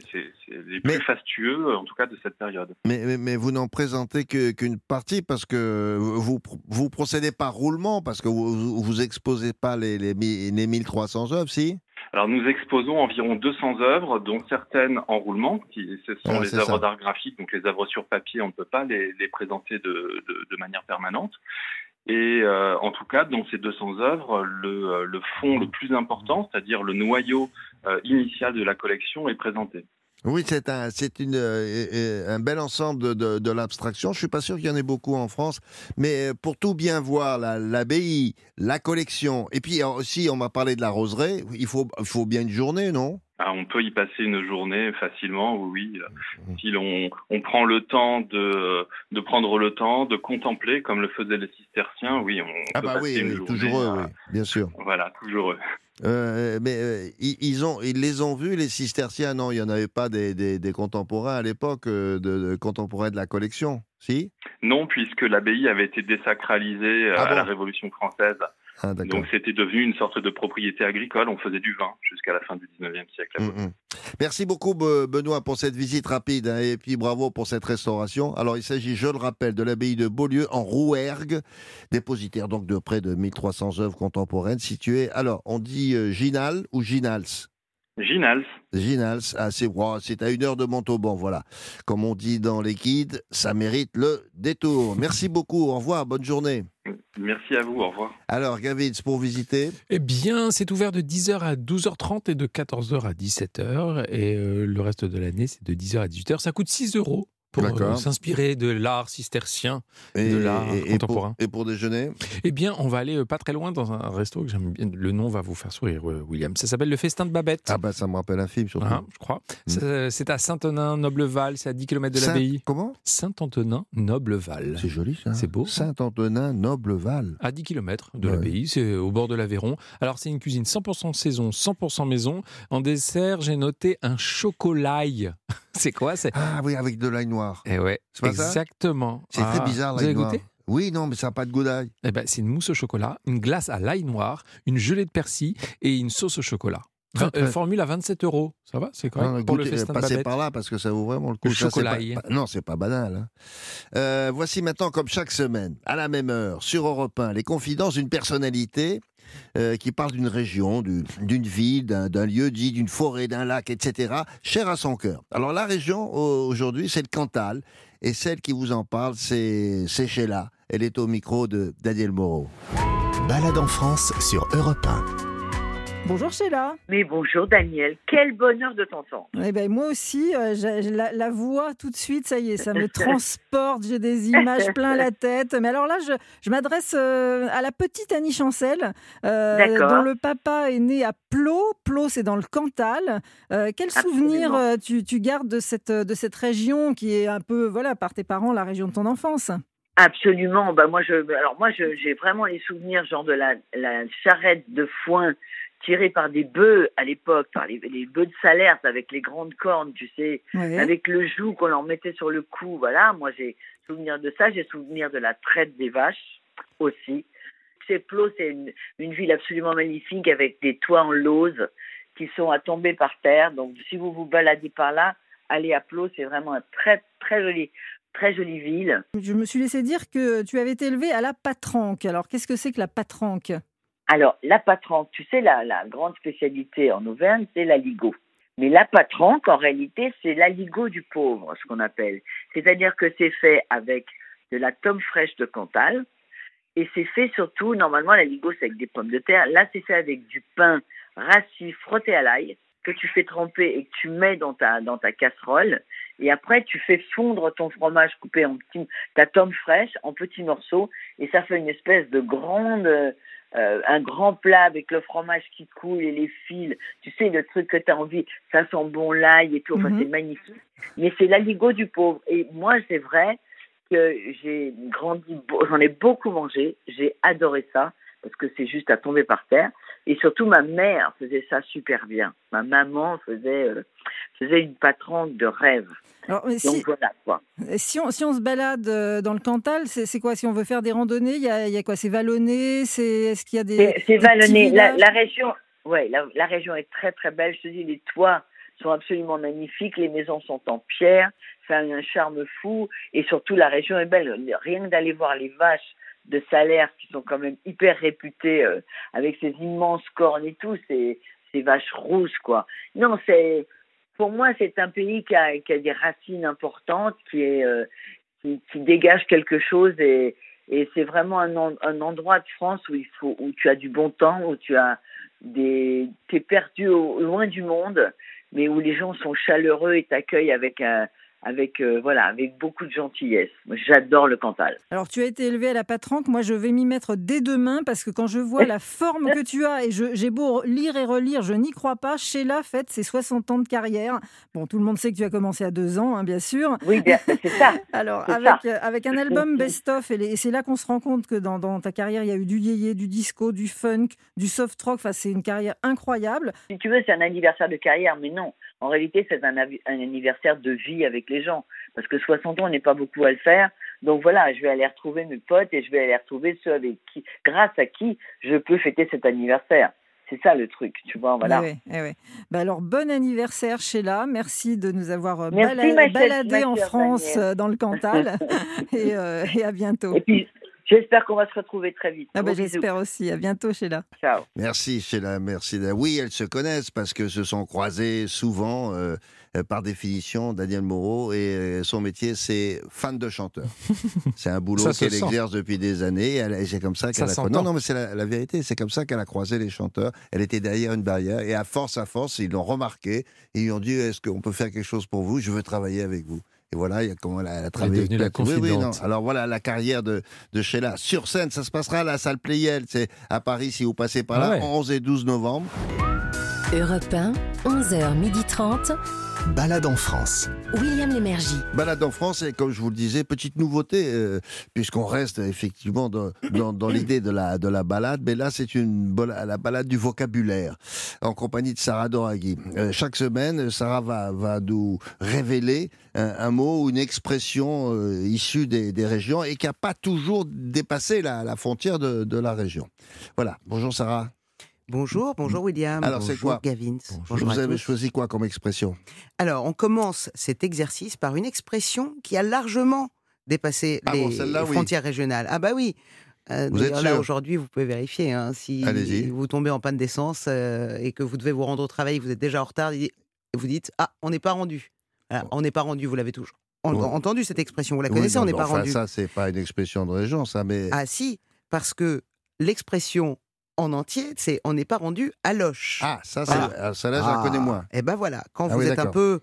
S7: les
S3: Mais-
S7: plus fastueux, en tout cas, de cette période.
S3: Mais, mais, mais vous n'en présentez qu'une partie parce que vous vous procédez par roulement parce que vous vous, exposez pas les, les, les 1300 œuvres, si?
S7: Alors, nous exposons environ 200 œuvres, dont certaines en roulement, qui ce sont
S3: Ah,
S7: les œuvres d'art graphique, donc les œuvres sur papier, on ne peut pas les, les présenter de, de, de manière permanente. Et euh, en tout cas, dans ces 200 œuvres, le, euh, le fond le plus important, c'est-à-dire le noyau euh, initial de la collection, est présenté.
S3: Oui, c'est un, c'est une, euh, un bel ensemble de, de, de l'abstraction. Je suis pas sûr qu'il y en ait beaucoup en France, mais euh, pour tout bien voir, la- l'abbaye, la, collection, et puis aussi, on m'a parlé de la roseraie. Il faut, il faut bien une journée, non?
S7: Ah, on peut y passer une journée facilement, oui. oui.
S3: Mhm.
S7: Si l'on on prend le temps de, de prendre le temps de contempler, comme le faisaient les cisterciens, oui, on
S3: Ah
S7: peut
S3: bah
S7: passer
S3: oui,
S7: une
S3: oui,
S7: journée.
S3: toujours eux, oui, bien sûr.
S7: Voilà, toujours eux.
S3: Euh, mais euh, ils, ils ont, ils les ont vus les cisterciens? Non, il y en avait pas des, des, des contemporains à l'époque, euh, de, de contemporains de la collection, si?
S7: Non, puisque l'abbaye avait été désacralisée euh,
S3: Ah
S7: à
S3: bon?
S7: La Révolution française.
S3: Ah.
S7: Donc c'était devenu une sorte de propriété agricole. On faisait du vin jusqu'à la fin du 19e siècle.
S3: Mm, mm. Merci beaucoup Be- Benoît pour cette visite rapide hein, et puis bravo pour cette restauration. Alors il s'agit, je le rappelle, de l'abbaye de Beaulieu en Rouergue, dépositaire donc de près de 1300 œuvres contemporaines situées. Alors on dit euh, Ginal ou Ginals?
S7: Ginals,
S3: Ginals, ah, c'est wow, c'est à une heure de Montauban, voilà. Comme on dit dans les guides, ça mérite le détour. Merci beaucoup, au revoir, bonne journée.
S7: Merci à vous, au revoir.
S3: Alors Gavin, pour visiter
S4: Eh bien, c'est ouvert de 10h à 12h30 et de 14h à 17h. Et euh, le reste de l'année, c'est de 10h à 18h. Ça coûte 6 euros pour euh, s'inspirer de l'art cistercien.
S3: et,
S4: De l'art
S3: et- et
S4: contemporain.
S3: pour, et pour déjeuner?
S4: Eh bien, on va aller euh, pas très loin dans un resto que j'aime bien. Le nom va vous faire sourire, euh, William. Ça s'appelle le Festin de Babette.
S3: Ah bah ça me rappelle un film surtout.
S4: Hein, je crois.
S3: Mm.
S4: C'est à Saint-Antonin-Nobleval, c'est à 10 km de l'abbaye.
S3: Comment?
S4: Saint-Antonin-Nobleval.
S3: C'est joli ça.
S4: C'est beau.
S3: Saint-Antonin Nobleval.
S4: À 10 km de
S3: Ouais.
S4: l'abbaye, c'est au bord de l'Aveyron. Alors, c'est une cuisine 100% saison, 100% maison. En dessert, j'ai noté un chocolaille. c'est quoi c'est
S3: Ah oui, avec de l'ail noir.
S4: Eh ouais,
S3: C'est
S4: exactement.
S3: C'est très
S4: Ah,
S3: bizarre
S4: Vous
S3: l'ail
S4: avez
S3: noir.
S4: goûté?
S3: Oui, non, mais ça n'a pas de goût d'ail.
S4: Eh ben, c'est une mousse au chocolat, une glace à l'ail noir, une gelée de persil et une sauce au chocolat. Enfin, euh, formule à 27 euros. Ça va C'est correct
S3: Non,
S4: pour le festin de
S3: passez par là parce que ça vaut vraiment le coup.
S4: Le
S3: Ça, c'est pas-
S4: chocolaille.
S3: pas- non, c'est pas banal. hein. Euh, voici maintenant, comme chaque semaine, à la même heure, sur Europe 1, les confidences d'une personnalité euh, qui parle d'une région, du- d'une ville, d'un lieu dit, d'une forêt, d'un lac, etc., cher à son cœur. Alors la région, au- aujourd'hui, c'est le Cantal. Et celle qui vous en parle, c'est c'est Sheila. Elle est au micro de Daniel Moreau.
S2: Balade en France sur Europe 1.
S8: Bonjour Sheila.
S9: Mais bonjour Daniel, quel bonheur de t'entendre.
S8: Eh ben, moi aussi, euh, la, la voix tout de suite, ça y est, ça me transporte, j'ai des images plein la tête. Mais alors là, je, je m'adresse euh, à la petite Annie Chancel, euh, dont le papa est né à Plot. Plot, c'est dans le Cantal. Euh, quel souvenir tu, tu gardes de cette, de cette région qui est un peu, voilà, par tes parents, la région de ton enfance?
S9: Absolument. Bah moi, je, alors moi, j'ai vraiment les souvenirs, genre de la, la charrette de foin tirée par des bœufs à l'époque, par les, les bœufs de Salers avec les grandes cornes, tu sais, avec le joug qu'on leur mettait sur le cou. Voilà, moi j'ai souvenir de ça. J'ai souvenir de la traite des vaches aussi. C'est Plot, c'est une, une ville absolument magnifique avec des toits en lauze qui sont à tomber par terre. Donc si vous vous baladez par là, allez à Plot, c'est vraiment un très très joli, très jolie ville.
S8: Je me suis laissé dire que tu avais été élevé à la patranque. Alors, qu'est-ce que c'est que la patranque?
S9: Alors, la patranque, tu sais, la, grande spécialité en Auvergne, c'est l'aligot. Mais la patranque, en réalité, c'est l'aligot du pauvre, ce qu'on appelle. C'est-à-dire que c'est fait avec de la tome fraîche de Cantal, et c'est fait surtout, normalement, l'aligot, c'est avec des pommes de terre. Là, c'est fait avec du pain rassis frotté à l'ail, que tu fais tremper et que tu mets dans ta, dans ta casserole. Et après, tu fais fondre ton fromage coupé en petits, ta tome fraîche en petits morceaux, et ça fait une espèce de grande, euh, un grand plat avec le fromage qui coule et les fils. Tu sais, le truc que tu as envie, ça sent bon l'ail et tout. Enfin,
S8: Mhm.
S9: c'est magnifique. Mais c'est l'aligot du pauvre. Et moi, c'est vrai que j'ai grandi, j'en ai beaucoup mangé. J'ai adoré ça parce que c'est juste à tomber par terre. Et surtout, ma mère faisait ça super bien. Ma maman faisait, euh, faisait une patronne de rêve.
S8: Alors, mais
S9: Donc
S8: si,
S9: voilà quoi.
S8: si, on, si on se balade euh, dans le Cantal, c'est quoi? Si on veut faire des randonnées, il y a, il y a quoi? C'est vallonné? C'est Est-ce qu'il y a des.
S9: C'est vallonné. La, région, ouais, la, la région est très très belle. Je te dis, les toits sont absolument magnifiques, les maisons sont en pierre, ça a un charme fou, et surtout la région est belle. Rien que d'aller voir les vaches de salaire qui sont quand même hyper réputées euh, avec ces immenses cornes et tout, ces, ces vaches rousses quoi. Non, c'est pour moi c'est un pays qui a, des racines importantes, euh, qui, dégage quelque chose et, c'est vraiment un, en- un endroit de France où tu as du bon temps, où tu t'es perdu au, loin du monde, mais où les gens sont chaleureux et t'accueillent avec un avec euh, voilà avec beaucoup de gentillesse. J'adore le Cantal.
S8: Alors, tu as été élevé à la patranque. Moi, je vais m'y mettre dès demain parce que quand je vois la forme que tu as, et j'ai beau lire et relire, je n'y crois pas. Sheila fête ses 60 ans de carrière. Bon, tout le monde sait que tu as commencé à deux ans, hein, bien sûr.
S9: Oui, bien, c'est ça.
S8: Alors,
S9: C'est
S8: avec,
S9: ça.
S8: euh, avec un album best-of, et c'est là qu'on se rend compte que dans, dans ta carrière, il y a eu du yéyé, du disco, du funk, du soft rock. Enfin, c'est une carrière incroyable.
S9: Si tu veux, c'est un anniversaire de carrière, mais non. En réalité, c'est un, anniversaire de vie avec les gens. Parce que 60 ans, on n'est pas beaucoup à le faire. Donc voilà, je vais aller retrouver mes potes et je vais aller retrouver ceux avec qui, grâce à qui je peux fêter cet anniversaire. C'est ça le truc, tu vois, voilà.
S8: Eh ouais, eh ouais. Bah alors, bon anniversaire, Sheila. Merci de nous avoir euh,
S9: Merci,
S8: bala-
S9: ma chère-
S8: baladé
S9: ma
S8: en France, euh, dans le Cantal. et, euh, et à bientôt.
S9: Et puis, j'espère qu'on va se retrouver très vite.
S8: Ah bah. J'espère aussi. À bientôt, Sheila.
S9: Ciao.
S3: Merci Sheila, merci. Oui, elles se connaissent parce que se sont croisées souvent, euh, euh, par définition, Daniel Moreau, et euh, son métier, c'est fan de chanteur. c'est un boulot qu'elle exerce depuis des années, et et c'est comme ça qu'elle a
S4: s'entend.
S3: Non, non, mais c'est la, la vérité, c'est comme ça qu'elle a croisé les chanteurs. Elle était derrière une barrière, et à force, à force, ils l'ont remarqué, ils lui ont dit, est-ce qu'on peut faire quelque chose pour vous? Je veux travailler avec vous. Et voilà, il y a comment elle a, elle a travaillé.
S4: devenue la
S3: avec- Oui, oui, non.
S4: confidente.
S3: Alors voilà, la carrière de, de Sheila. Sur scène, ça se passera à la salle Playel, c'est à Paris, si vous passez par là,
S4: Ah ouais.
S3: 11 et 12 novembre.
S1: Europe 1, 11h30.
S2: Balade en France.
S1: William Lémergie.
S3: Balade en France, et comme je vous le disais, petite nouveauté, euh, puisqu'on reste effectivement dans, dans, dans l'idée de la, de la balade, mais là c'est une la balade du vocabulaire, en compagnie de Sarah Doraghi. Euh, chaque semaine, Sarah va, va nous révéler un, un mot ou une expression euh, issue des, des régions et qui n'a pas toujours dépassé la, la frontière de, de la région. Voilà, bonjour Sarah.
S10: Bonjour, bonjour William.
S3: Alors, c'est
S10: bonjour
S3: quoi
S10: Gavin. Bonjour
S3: vous avez
S10: tous.
S3: choisi quoi comme expression?
S10: Alors, on commence cet exercice par une expression qui a largement dépassé
S3: Ah
S10: les
S3: bon, celle-là, oui.
S10: frontières régionales. Ah bah oui. Euh,
S3: Vous êtes
S10: là aujourd'hui, vous pouvez vérifier. hein, si
S3: Allez-y.
S10: vous tombez en panne d'essence euh, et que vous devez vous rendre au travail, vous êtes déjà en retard, et vous dites ah on n'est pas rendu. Voilà, On n'est pas rendu, vous l'avez toujours en-
S3: Bon.
S10: entendu cette expression. Vous la
S3: Oui,
S10: connaissez,
S3: non,
S10: on n'est pas
S3: enfin,
S10: rendu.
S3: Ça, c'est pas une expression de région, ça, mais.
S10: Ah si, parce que l'expression en entier, c'est on n'est pas rendu à Loche.
S3: Ah, ça, c'est,
S10: Voilà.
S3: ah, ça là, je la connais moins.
S10: Et ben voilà, quand
S3: Ah
S10: vous
S3: oui,
S10: êtes un peu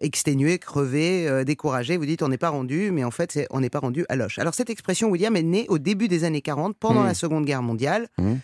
S10: exténué, crevé, euh, découragé, vous dites on n'est pas rendu, mais en fait c'est on n'est pas rendu à Loche. Alors cette expression, William, est née au début des années 40, pendant
S3: Hmm.
S10: la Seconde Guerre mondiale,
S3: Hmm.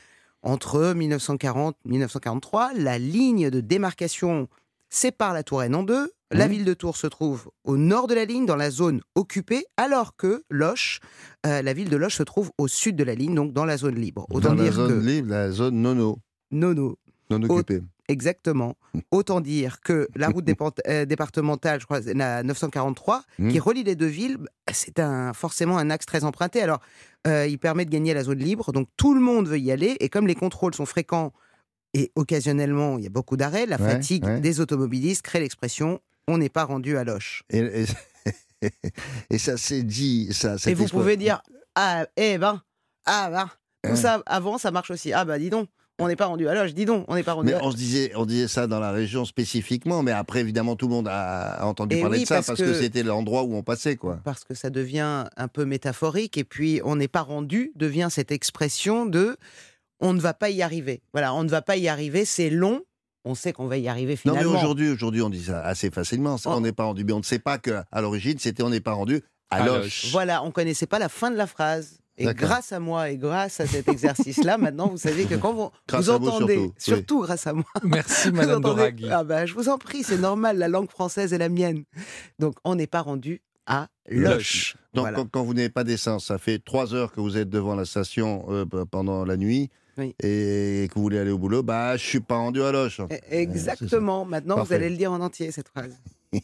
S10: entre 1940 1943. La ligne de démarcation sépare la Touraine en deux. La
S3: Hmm.
S10: ville de Tours se trouve au nord de la ligne, dans la zone occupée, alors que Loche, euh, la ville de Loche se trouve au sud de la ligne, donc dans la zone libre. Autant
S3: Dans la
S10: dire
S3: zone
S10: que
S3: libre, la zone nono,
S10: Nono,
S3: non occupée.
S10: Exactement. Autant dire que la route euh, départementale, je crois, la 943,
S3: Hmm.
S10: qui relie les deux villes, bah, c'est un, forcément un axe très emprunté. Alors, euh, il permet de gagner la zone libre, donc tout le monde veut y aller. Et comme les contrôles sont fréquents et occasionnellement, il y a beaucoup d'arrêts, la
S3: Ouais,
S10: fatigue
S3: ouais.
S10: des automobilistes crée l'expression on n'est pas rendu à Loche.
S3: Et, et- et ça s'est dit. Ça,
S10: Et vous pouvez dire ah, eh ben, ah, ben, tout
S3: Ouais.
S10: ça avant, ça marche aussi. Ah, bah, dis donc, on n'est pas rendu à Loche, dis donc, on n'est pas rendu
S3: Mais
S10: à
S3: on se disait, on disait ça dans la région spécifiquement, mais après évidemment tout le monde a, a entendu
S10: Et
S3: parler
S10: oui,
S3: de ça
S10: parce
S3: parce, que,
S10: que-
S3: c'était l'endroit où on passait quoi.
S10: parce que ça devient un peu métaphorique et puis on n'est pas rendu devient cette expression de on ne va pas y arriver. Voilà, on ne va pas y arriver, c'est long. On sait qu'on va y arriver
S3: Non mais
S10: finalement.
S3: aujourd'hui, aujourd'hui on dit ça assez facilement. ça,
S10: Oh.
S3: On n'est pas rendu, mais on ne sait pas que à l'origine c'était on n'est pas rendu à, Loche.
S10: Voilà, on connaissait pas la fin de la phrase. Et grâce à moi et grâce à cet exercice-là, maintenant vous savez que quand vous, entendez,
S3: surtout, oui.
S10: grâce à moi,
S4: Merci,
S10: vous
S4: Madame
S10: entendez-
S4: Doraghi.
S10: ah bah, je vous en prie, c'est normal, la langue française est la mienne. Donc on n'est pas rendu à Loche.
S3: Donc
S10: Voilà.
S3: quand, quand vous n'avez pas d'essence, ça fait trois heures que vous êtes devant la station euh, pendant la nuit
S10: Oui.
S3: et que vous voulez aller au boulot, bah je suis pas rendu à Loche.
S10: E- Exactement. Maintenant,
S3: Parfait.
S10: vous allez le dire en entier cette phrase.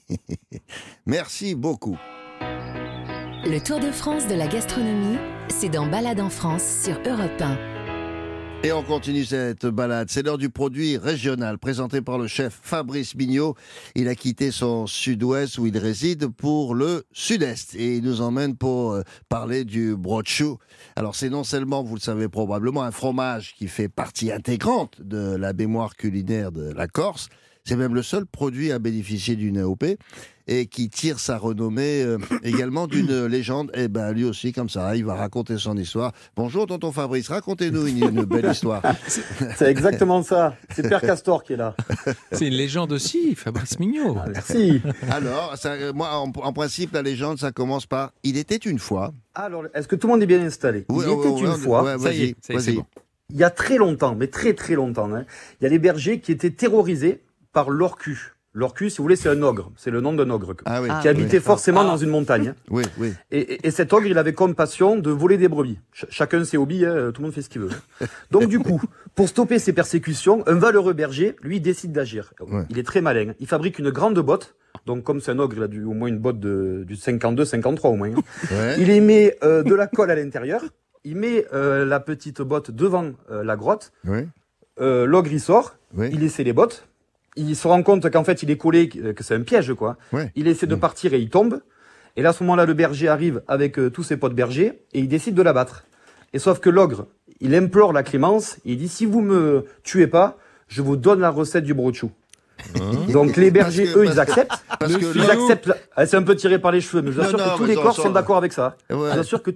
S3: Merci beaucoup.
S1: Le Tour de France de la gastronomie, c'est dans Balade en France sur Europe 1.
S3: Et on continue cette balade. C'est l'heure du produit régional présenté par le chef Fabrice Mignot. Il a quitté son sud-ouest où il réside pour le sud-est et il nous emmène pour euh, parler du brochou. Alors c'est non seulement, vous le savez probablement, un fromage qui fait partie intégrante de la mémoire culinaire de la Corse. C'est même le seul produit à bénéficier d'une AOP et qui tire sa renommée euh, également d'une légende. Et ben lui aussi, comme ça, il va raconter son histoire. Bonjour, tonton Fabrice, racontez-nous une, une belle histoire.
S11: C'est exactement ça. C'est Père Castor qui est là.
S4: C'est une légende aussi, Fabrice Mignot.
S11: Ah, merci.
S3: Alors, ça, moi, en, en principe, la légende, ça commence par Il était une fois.
S11: Alors, est-ce que tout le monde est bien installé?
S3: Oui,
S11: Il
S3: oui,
S11: était une fois,
S3: ouais,
S4: Ça y est, c'est bon.
S11: il y a très longtemps, mais très très longtemps, hein, il y a les bergers qui étaient terrorisés par l'orcu. L'orcu, si vous voulez, c'est un ogre. C'est le nom d'un ogre.
S3: Ah oui,
S11: qui habitait
S3: oui.
S11: forcément
S4: Ah.
S11: dans une montagne. hein.
S3: Oui, oui.
S11: Et, et- et cet ogre, il avait comme passion de voler des brebis. Ch- chacun ses hobbies, hein, tout le monde fait ce qu'il veut. Donc du coup, pour stopper ces persécutions, un valeureux berger, lui, décide d'agir.
S3: Ouais.
S11: Il est très malin. Il fabrique une grande botte. Donc comme c'est un ogre, il a du, au moins une botte de, du 52-53 au moins. hein.
S3: Ouais.
S11: Il y met euh, de la colle à l'intérieur. Il met euh, la petite botte devant euh, la grotte.
S3: Oui,
S11: Euh, L'ogre, il sort.
S3: oui.
S11: Il essaie les bottes. Il se rend compte qu'en fait, il est collé, que c'est un piège, quoi.
S3: Ouais.
S11: Il essaie de partir et il tombe. Et là, à ce moment-là, le berger arrive avec euh, tous ses potes bergers et il décide de l'abattre. Et sauf que l'ogre, il implore la clémence. Et il dit si vous me tuez pas, je vous donne la recette du brochou. Donc les bergers,
S3: que-
S11: eux, ils acceptent.
S3: Parce que
S11: Ils acceptent. la- Ah, C'est un peu tiré par les cheveux, mais je vous assure
S3: non,
S11: que tous les
S3: ça-
S11: sont d'accord avec ça.
S3: Ouais.
S11: Je vous assure que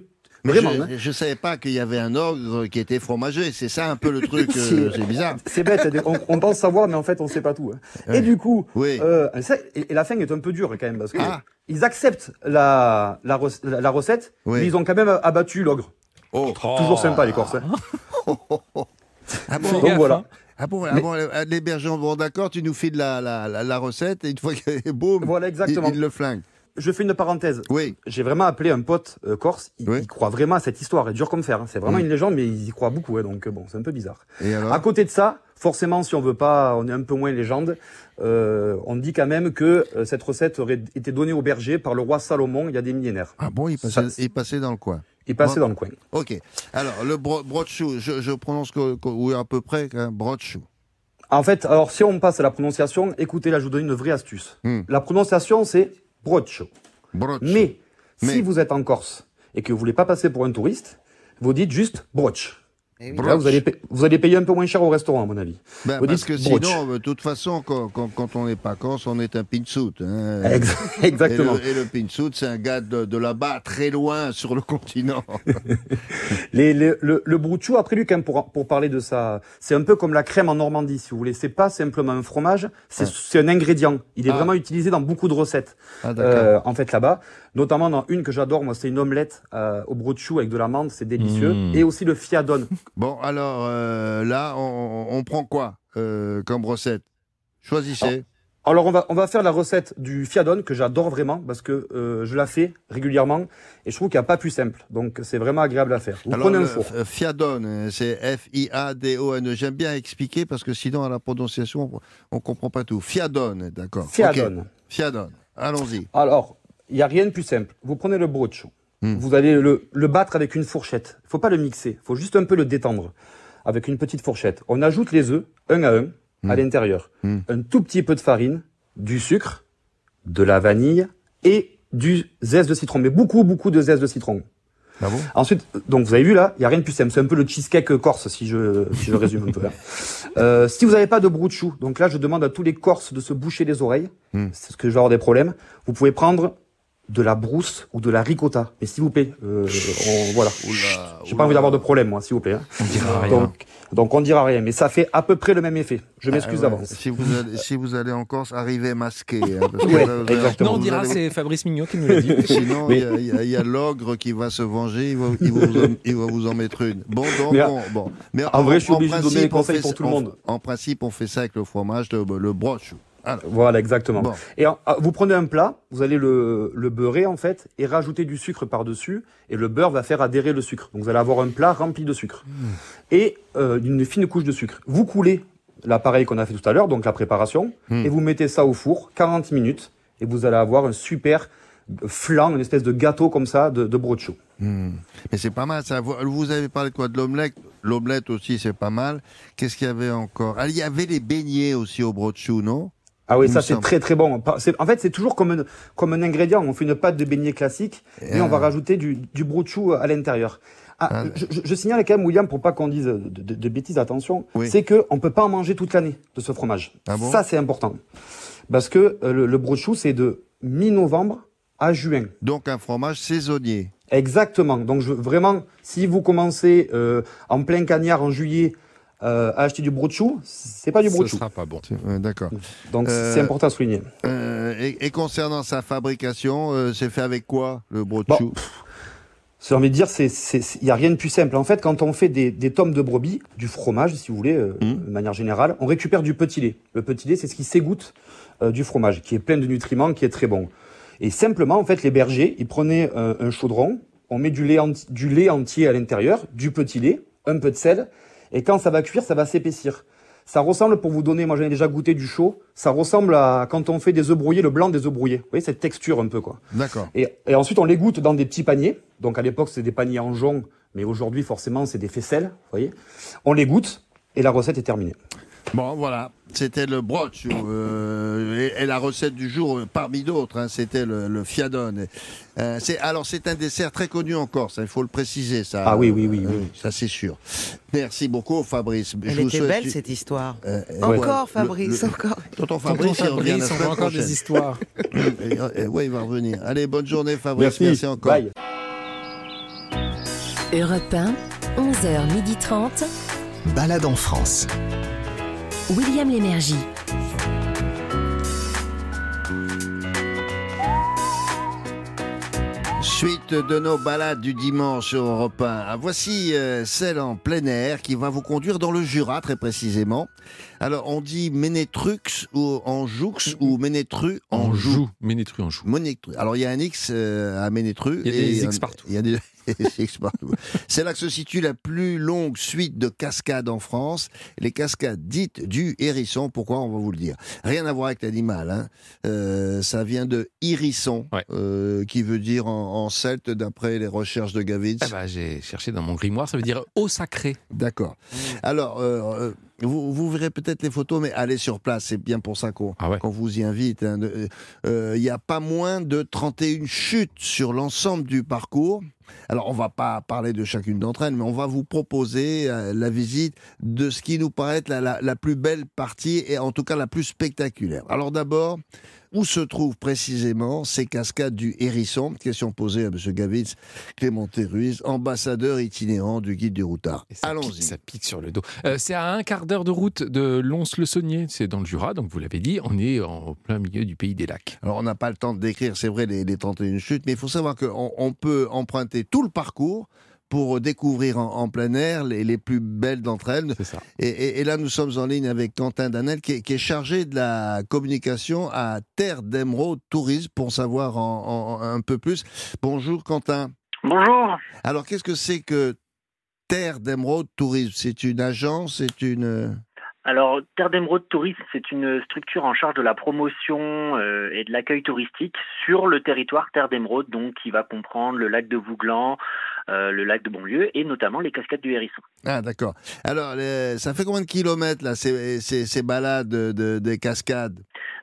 S11: vraiment.
S3: je,
S11: hein.
S3: je savais pas qu'il y avait un ogre qui était fromager. C'est ça un peu le truc. euh,
S11: C'est-
S3: bizarre.
S11: C'est bête, on, on pense savoir, mais en fait, on sait pas tout. hein.
S3: Ouais.
S11: Et du coup,
S3: Oui.
S11: euh, et, et la fin est un peu dure quand même, parce que
S3: Ah.
S11: ils acceptent la, la, rec- la- la recette,
S3: Oui.
S11: mais ils ont quand même abattu l'ogre.
S3: Oh.
S11: Toujours sympa, les Corses. hein.
S3: Ah bon,
S11: Donc
S4: gaffe,
S11: voilà.
S4: hein.
S3: ah bon, ah bon, euh, les bergers, bon d'accord, tu nous files la, la, la, la recette et une fois que boum,
S11: Voilà,
S3: il,
S11: exactement.
S3: il le flingue.
S11: Je fais une parenthèse.
S3: Oui.
S11: J'ai vraiment appelé un pote euh, corse. Il,
S3: Oui.
S11: il croit vraiment à cette histoire. Elle est dure comme fer. hein. C'est vraiment une légende, mais il y croit beaucoup. hein, donc euh, bon, c'est un peu bizarre.
S3: Et alors
S11: À côté de ça, forcément, si on veut pas, on est un peu moins légende. euh, on dit quand même que euh, cette recette aurait été donnée au berger par le roi Salomon il y a des millénaires.
S3: Ah bon, il passait,
S11: Ça-
S3: il passait dans le coin.
S11: Il passait
S3: Bon.
S11: dans le coin.
S3: Ok. Alors, le bro brochou, je, je prononce que, que- oui, à peu près, hein, brochou.
S11: En fait, alors si on passe à la prononciation, écoutez, là, je vous donne une vraie astuce.
S3: Hmm.
S11: La prononciation, c'est brocho.
S3: Brochou.
S11: Mais,
S3: Mais-
S11: si vous êtes en Corse et que vous voulez pas passer pour un touriste, vous dites juste broch.
S10: Eh oui.
S3: Bro-
S11: Là, vous allez, vous allez payer un peu moins cher au restaurant, à mon avis.
S3: Ben,
S11: Vous
S3: parce
S11: dites
S3: que
S11: broch.
S3: sinon, euh, de toute façon, quand, quand, quand on n'est pas corse, on est un pinsout. Hein.
S11: Ex- Exactement.
S3: Et le, et le c'est un gars de, de là-bas, très loin sur le continent.
S11: Les, les- le, le brouchou, après quand même, pour, pour parler de ça, c'est un peu comme la crème en Normandie, si vous voulez. C'est pas simplement un fromage, c'est
S3: Ah.
S11: c'est un ingrédient. Il est
S3: Ah.
S11: vraiment utilisé dans beaucoup de recettes,
S3: Ah, d'accord.
S11: euh, en fait, là-bas. Notamment dans une que j'adore, moi, c'est une omelette euh, au brouchou avec de l'amande, c'est délicieux.
S4: Mmh.
S11: Et aussi le fiadone.
S3: Bon, alors euh, là, on, on prend quoi euh, comme recette? Choisissez.
S11: Alors on va on va faire la recette du fiadone que j'adore vraiment parce que euh, je la fais régulièrement et je trouve qu'il n'y a pas plus simple. Donc c'est vraiment agréable à faire. Vous
S3: Alors,
S11: prenez un four.
S3: f- Fiadone, euh, c'est F-I-A-D-O-N. J'aime bien expliquer parce que sinon, à la prononciation, on ne comprend pas tout. Fiadone, d'accord. Ok.
S11: Fiadone.
S3: Fiadone. Allons-y.
S11: Alors il n'y a rien de plus simple. Vous prenez le brocho. Vous allez le, le battre avec une fourchette. Il faut pas le mixer. Il faut juste un peu le détendre avec une petite fourchette. On ajoute les œufs un à un à l'intérieur. Un tout petit peu de farine, du sucre, de la vanille et du zeste de citron. Mais beaucoup beaucoup de zeste de citron.
S3: Ah bon?
S11: Ensuite, donc vous avez vu là, il y a rien de plus simple. C'est un peu le cheesecake corse, si je, si je résume un peu. hein. Euh, si vous n'avez pas de broutchou, donc là je demande à tous les Corses de se boucher les oreilles.
S3: Hmm.
S11: C'est ce que je vais avoir des problèmes. Vous pouvez prendre de la brousse ou de la ricotta. Mais s'il vous plaît, euh, on- voilà. J'ai pas envie d'avoir de problème, moi, s'il vous plaît. hein.
S4: On dira rien.
S11: Donc, donc on dira rien, mais ça fait à peu près le même effet. Je m'excuse
S3: Ah ouais.
S11: d'avance.
S3: Si vous, allez, si vous allez en Corse, arrivez masqué. hein, parce que
S11: Ouais,
S3: là, vous-
S11: exactement.
S4: Non, on dira
S3: allez-
S4: c'est Fabrice Mignot qui nous l'a dit.
S3: Sinon,
S11: Mais-
S3: il y a- y l'ogre qui va se venger, il va, il va vous, en, il va vous en mettre une. Bon, donc,
S11: Mais,
S3: bon, bon. Mais
S11: en vrai, je suis obligé de donner
S3: on
S11: conseils
S3: fait
S11: pour
S3: ça-
S11: tout le
S3: on-
S11: monde.
S3: En principe, on fait ça avec le fromage, le, le broche. Alors,
S11: Voilà, exactement.
S3: Bon.
S11: Et en- ah, vous prenez un plat, vous allez le, le beurrer en fait, et rajouter du sucre par-dessus, et le beurre va faire adhérer le sucre. Donc vous allez avoir un plat rempli de sucre. Et euh, une fine couche de sucre. Vous coulez l'appareil qu'on a fait tout à l'heure, donc la préparation,
S3: Hmm.
S11: et vous mettez ça au four, 40 minutes, et vous allez avoir un super flan, une espèce de gâteau comme ça de, de brochou.
S3: Hmm. Mais c'est pas mal ça. Vous, vous avez parlé de quoi? De l'omelette? L'omelette aussi, c'est pas mal. Qu'est-ce qu'il y avait encore? Ah, il y avait les beignets aussi au brochou, non?
S11: Ah oui, ça c'est très très bon. En fait, c'est toujours comme un, comme un ingrédient. On fait une pâte de beignet classique, mais
S3: Ah.
S11: on va rajouter du, du brochou à l'intérieur. Ah, je, je- je signale quand même, William, pour pas qu'on dise de, de- de bêtises, attention,
S3: Oui.
S11: c'est que on peut pas en manger toute l'année de ce fromage.
S3: Ah bon?
S11: Ça, c'est important. Parce que euh, le, le brochou, c'est de mi-novembre à juin.
S3: Donc un fromage saisonnier.
S11: Exactement. Donc je, vraiment, si vous commencez euh, en plein cagnard en juillet euh, à acheter du brochou, c'est pas du
S4: Ce
S11: brochou.
S4: sera pas bon.
S3: Ouais, D'accord.
S11: Donc
S3: Euh,
S11: c'est important à souligner.
S3: Euh, et, et concernant sa fabrication, euh, c'est fait avec quoi le brochou
S11: J'ai envie de dire, c'est, c'est, il y a rien de plus simple. En fait, quand on fait des, des tomes de brebis, du fromage, si vous voulez, euh,
S3: Mmh.
S11: de manière générale, on récupère du petit lait. Le petit lait, c'est ce qui s'égoutte euh, du fromage, qui est plein de nutriments, qui est très bon. Et simplement, en fait, les bergers, ils prenaient un, un chaudron, on met du lait, du lait entier à l'intérieur, du petit lait, un peu de sel, et quand ça va cuire, ça va s'épaissir. Ça ressemble, pour vous donner, moi j'en ai déjà goûté du chaud, ça ressemble à quand on fait des œufs brouillés, le blanc des œufs brouillés. Vous voyez cette texture un peu, quoi.
S3: D'accord.
S11: Et, et ensuite, on les goûte dans des petits paniers. Donc, à l'époque, c'est des paniers en jonc, mais aujourd'hui, forcément, c'est des faisselles. Vous voyez On les goûte et la recette est terminée.
S3: Bon, voilà, c'était le brochou. euh, et, et la recette du jour, euh, parmi d'autres, hein, c'était le, le fiadone. Euh, c'est, alors, c'est un dessert très connu en Corse, hein, il faut le préciser, ça.
S11: Ah oui, oui, oui, oui.
S3: ça, c'est sûr. Merci beaucoup, Fabrice.
S10: Elle
S3: Je
S10: était belle cette histoire.
S3: Euh, euh,
S10: encore
S3: ouais,
S10: Fabrice,
S3: le- le-
S10: encore.
S3: Tonton Fabrice, il revient la
S4: Fabrice, on encore des histoires.
S3: oui, il va revenir. Allez, bonne journée, Fabrice. Merci, encore.
S11: Bye.
S1: Europe 1, 11h30.
S2: Balade en France.
S1: William Lémergie.
S3: Suite de nos balades du dimanche sur Europe 1. Ah, Voici euh, celle en plein air qui va vous conduire dans le Jura, très précisément. Alors, on dit Ménétrux ou en Joux ou Ménétru en
S4: En
S3: Joux.
S4: joue, Ménétru en joue.
S3: Ménétru. Alors, il y a un X euh, à Ménétru.
S4: Il y a
S3: et
S4: des X partout.
S3: Il y a des des X partout. C'est là que se situe la plus longue suite de cascades en France. Les cascades dites du hérisson. Pourquoi On va vous le dire? Rien à voir avec l'animal. Hein. Euh, ça vient de hérisson,
S4: Ouais.
S3: euh, qui veut dire en, en celte, d'après les recherches de Gavitz.
S4: Ah bah, J'ai cherché dans mon grimoire, ça veut dire eau sacrée.
S3: D'accord. Alors, euh, vous, vous verrez peut-être les photos, mais allez sur place. C'est bien pour ça qu'on
S4: Ah ouais.
S3: vous y invite. hein. Il n'y a pas moins de 31 chutes sur l'ensemble du parcours. Alors, on va pas parler de chacune d'entre elles, mais on va vous proposer euh, la visite de ce qui nous paraît être la, la- la plus belle partie et en tout cas la plus spectaculaire. Alors d'abord, où se trouvent précisément ces cascades du Hérisson? Question posée à M. Gavitz, Clémenté Ruiz, ambassadeur itinérant du guide du routard. Allons-y.
S4: ça pique sur le dos. Euh, c'est à un quart d'heure de route de Lons-le-Saunier. C'est dans le Jura, donc vous l'avez dit, on est en plein milieu du pays des lacs.
S3: Alors, on n'a pas le temps de décrire, c'est vrai, les, les 31 chutes, mais il faut savoir qu'on on peut emprunter tout le parcours pour découvrir en, en plein air les, les plus belles d'entre elles.
S4: Ça.
S3: Et, et- et là, nous sommes en ligne avec Quentin Danel, qui est, qui est chargé de la communication à Terre d'Emeraude Tourisme, pour savoir en, en- un peu plus. Bonjour Quentin.
S6: Bonjour.
S3: Alors, qu'est-ce que c'est que Terre d'Emeraude Tourisme? C'est une agence C'est une...
S6: Alors, Terre d'Émeraude Tourisme, c'est une structure en charge de la promotion euh, et de l'accueil touristique sur le territoire Terre d'Émeraude, donc qui va comprendre le lac de Vouglan, euh, le lac de Bonlieu et notamment les cascades du Hérisson.
S3: Ah, d'accord. Alors, les- ça fait combien de kilomètres, là, ces, ces- ces balades de, de- des cascades?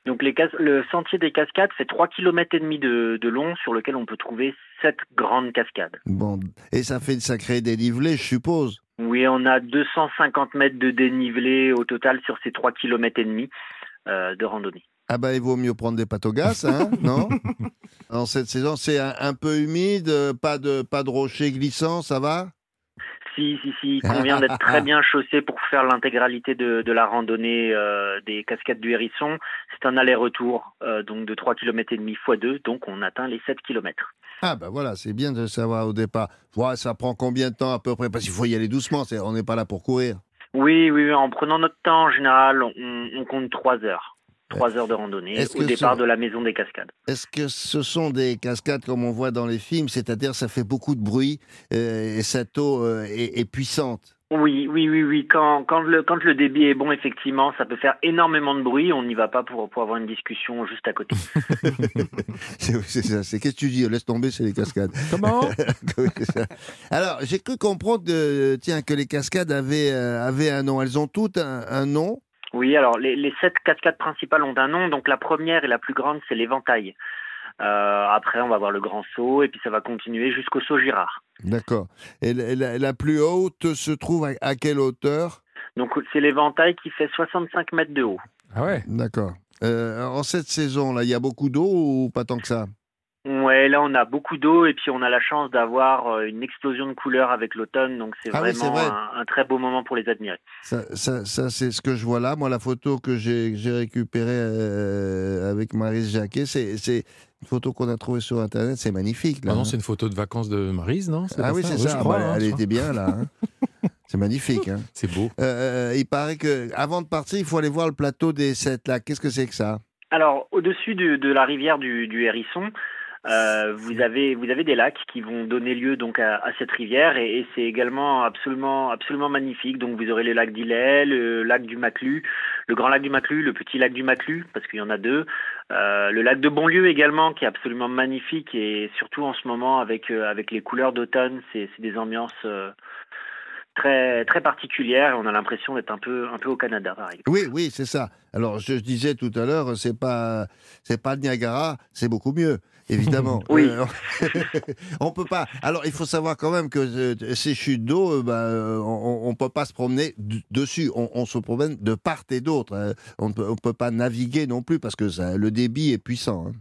S6: Donc les cas- le sentier des cascades fait 3 km et demi de, de long sur lequel on peut trouver sept grandes cascades.
S3: Bon, et ça fait une sacrée dénivelée, je suppose?
S6: Oui, on a 250 mètres de dénivelé au total sur ces 3 km et demi euh, de randonnée.
S3: Ah ben, il vaut mieux prendre des pâtes au gaz, hein, non? En cette saison, c'est un, un peu humide, euh, pas de, pas de rochers glissants, ça va?
S6: Si, si, si, il convient d'être très bien chaussé pour faire l'intégralité de, de la randonnée euh, des cascades du Hérisson. C'est un aller-retour euh, donc de 3 km et demi x 2, donc on atteint les 7 km.
S3: Ah ben voilà, c'est bien de savoir au départ. Ouais, ça prend combien de temps à peu près? Parce qu'il faut y aller doucement, c'est- on n'est pas là pour courir.
S6: Oui, oui, oui, en prenant notre temps en général, on, on compte 3 heures. 3 heures de randonnée au départ
S3: ce-
S6: de la maison des cascades.
S3: Est-ce que ce sont des cascades comme on voit dans les films C'est-à-dire ça fait beaucoup de bruit euh, et cette eau euh, est, est puissante?
S12: Oui, oui, oui, oui. Quand, quand, le, quand le débit est bon, effectivement, ça peut faire énormément de bruit. On n'y va pas pour, pour avoir une discussion juste à côté.
S3: c'est ça. C'est qu'est-ce que tu dis? Laisse tomber, c'est les cascades.
S4: Comment?
S3: Alors, j'ai cru comprendre euh, tiens, que les cascades avaient, euh, avaient un nom. Elles ont toutes un, un nom
S12: Oui, alors les, les sept cascades principales ont un nom. Donc la première et la plus grande, c'est l'éventail. Euh, après, on va voir le grand saut et puis ça va continuer jusqu'au saut Girard.
S3: D'accord. Et la, la- la plus haute se trouve à, à quelle hauteur?
S12: Donc c'est l'éventail qui fait 65 mètres de haut.
S4: Ah ouais?
S3: D'accord. Euh, en cette saison-là, il y a beaucoup d'eau ou pas tant que ça?
S12: Ouais, là on a beaucoup d'eau et puis on a la chance d'avoir euh, une explosion de couleurs avec l'automne, donc c'est
S3: Ah oui,
S12: vraiment
S3: vrai.
S12: un, un très beau moment pour les admirer.
S3: Ça, ça, ça, c'est ce que je vois là. Moi, la photo que j'ai récupérée euh, avec Marise Jacquet, c'est une photo qu'on a trouvée sur Internet. C'est magnifique. Là,
S4: Ah non,
S3: hein.
S4: c'est une photo de vacances de Marise, non?
S3: Ah oui, c'est
S4: Oui,
S3: ça.
S4: je crois,
S3: Bah,
S4: hein,
S3: elle était bien là. hein. c'est magnifique. hein.
S4: C'est beau.
S3: Euh, il paraît que avant de partir, il faut aller voir le plateau des sept lacs. Qu'est-ce que c'est que ça?
S12: Alors au-dessus de, de la rivière du, du Hérisson, euh, vous avez vous avez des lacs qui vont donner lieu donc à, cette rivière et, c'est également absolument absolument magnifique. Donc vous aurez le lac d'Illet, le lac du Maclu, le grand lac du Maclu, le petit lac du Maclu parce qu'il y en a deux, euh, le lac de Bonlieu également qui est absolument magnifique et surtout en ce moment avec euh, avec les couleurs d'automne, c'est des ambiances très très particulières et on a l'impression d'être un peu un peu au Canada.
S3: Oui, oui, c'est ça. Alors, je disais tout à l'heure, c'est pas, c'est pas le Niagara, c'est beaucoup mieux, évidemment.
S12: Oui.
S3: Euh, on peut pas. Alors, il faut savoir quand même que euh, ces chutes d'eau, euh, bah, on, on peut pas se promener dessus. On, on se promène de part et d'autre. On ne peut, pas naviguer non plus parce que ça- le débit est puissant. hein.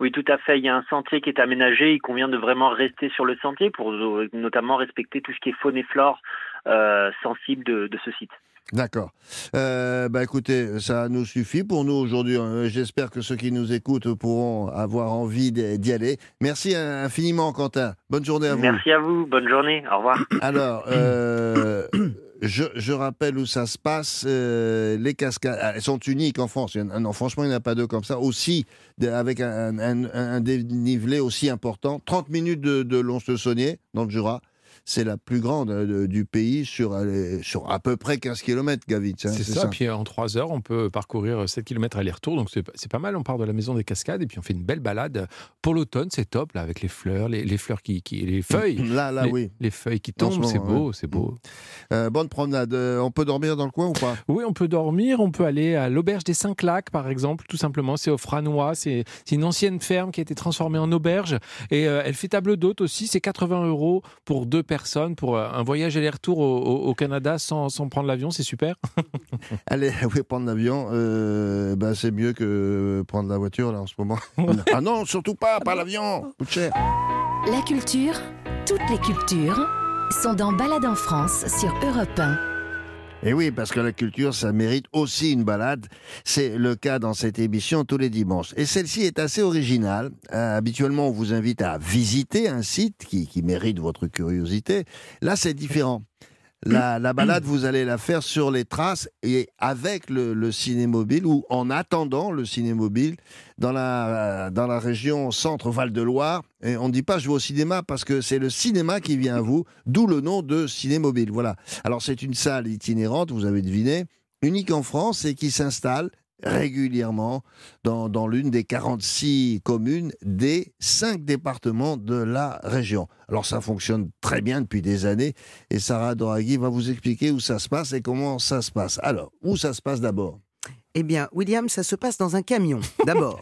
S12: Oui, tout à fait. Il y a un sentier qui est aménagé. Il convient de vraiment rester sur le sentier pour notamment respecter tout ce qui est faune et flore euh, sensible de, de ce site.
S3: D'accord. Euh, bah écoutez, ça nous suffit pour nous aujourd'hui. Euh, J'espère que ceux qui nous écoutent pourront avoir envie d'y aller. Merci infiniment, Quentin. Bonne journée à vous.
S12: Merci à vous. Bonne journée. Au revoir.
S3: Alors, euh, je, je rappelle où ça se passe. euh, les cascades, ah, elles sont uniques en France. Non, franchement, il n'y en a pas deux comme ça. Aussi, avec un, un- un- un dénivelé aussi important. 30 minutes de, de Lons-le-Saunier, dans le Jura. C'est la plus grande euh, du pays sur, euh, sur à peu près 15 km, Gavitz. hein,
S4: C'est ça, puis en 3 heures, on peut parcourir 7 km aller-retour, donc c'est pas mal. On part de la maison des cascades et puis on fait une belle balade. Pour l'automne, c'est top, là, avec les fleurs, les, les fleurs qui, qui. les feuilles.
S3: Là, là,
S4: les,
S3: oui.
S4: Les feuilles qui tombent, c'est beau,
S3: ouais.
S4: c'est beau.
S3: Euh, bonne promenade. Euh, on peut dormir dans le coin ou pas?
S4: Oui, on peut dormir, on peut aller à l'auberge des Cinq Lacs, par exemple, tout simplement. C'est au Franois, c'est c'est une ancienne ferme qui a été transformée en auberge et euh, elle fait table d'hôte aussi. C'est 80 euros pour deux personnes pour euh, un voyage aller-retour au, au- au Canada sans, sans prendre l'avion, c'est super?
S3: Allez, oui, prendre l'avion, euh, ben, c'est mieux que prendre la voiture là en ce moment. ah non, surtout pas, pas l'avion, coûte cher.
S1: La culture, toutes les cultures, sont dans Balade en France sur Europe 1.
S3: Et oui, parce que la culture, ça mérite aussi une balade. C'est le cas dans cette émission tous les dimanches. Et celle-ci est assez originale. Euh, habituellement, on vous invite à visiter un site qui, qui mérite votre curiosité. Là, c'est différent. La, la balade, vous allez la faire sur les traces et avec le, le ciné-mobile ou en attendant le ciné-mobile dans la, dans la région centre-Val de Loire. Et on ne dit pas je vais au cinéma parce que c'est le cinéma qui vient à vous, d'où le nom de ciné-mobile. Voilà. Alors c'est une salle itinérante, vous avez deviné, unique en France et qui s'installe régulièrement dans, dans l'une des 46 communes des 5 départements de la région. Alors ça fonctionne très bien depuis des années et Sarah Doraghi va vous expliquer où ça se passe et comment ça se passe. Alors, où ça se passe d'abord?
S10: Eh bien, William, ça se passe dans un camion, d'abord.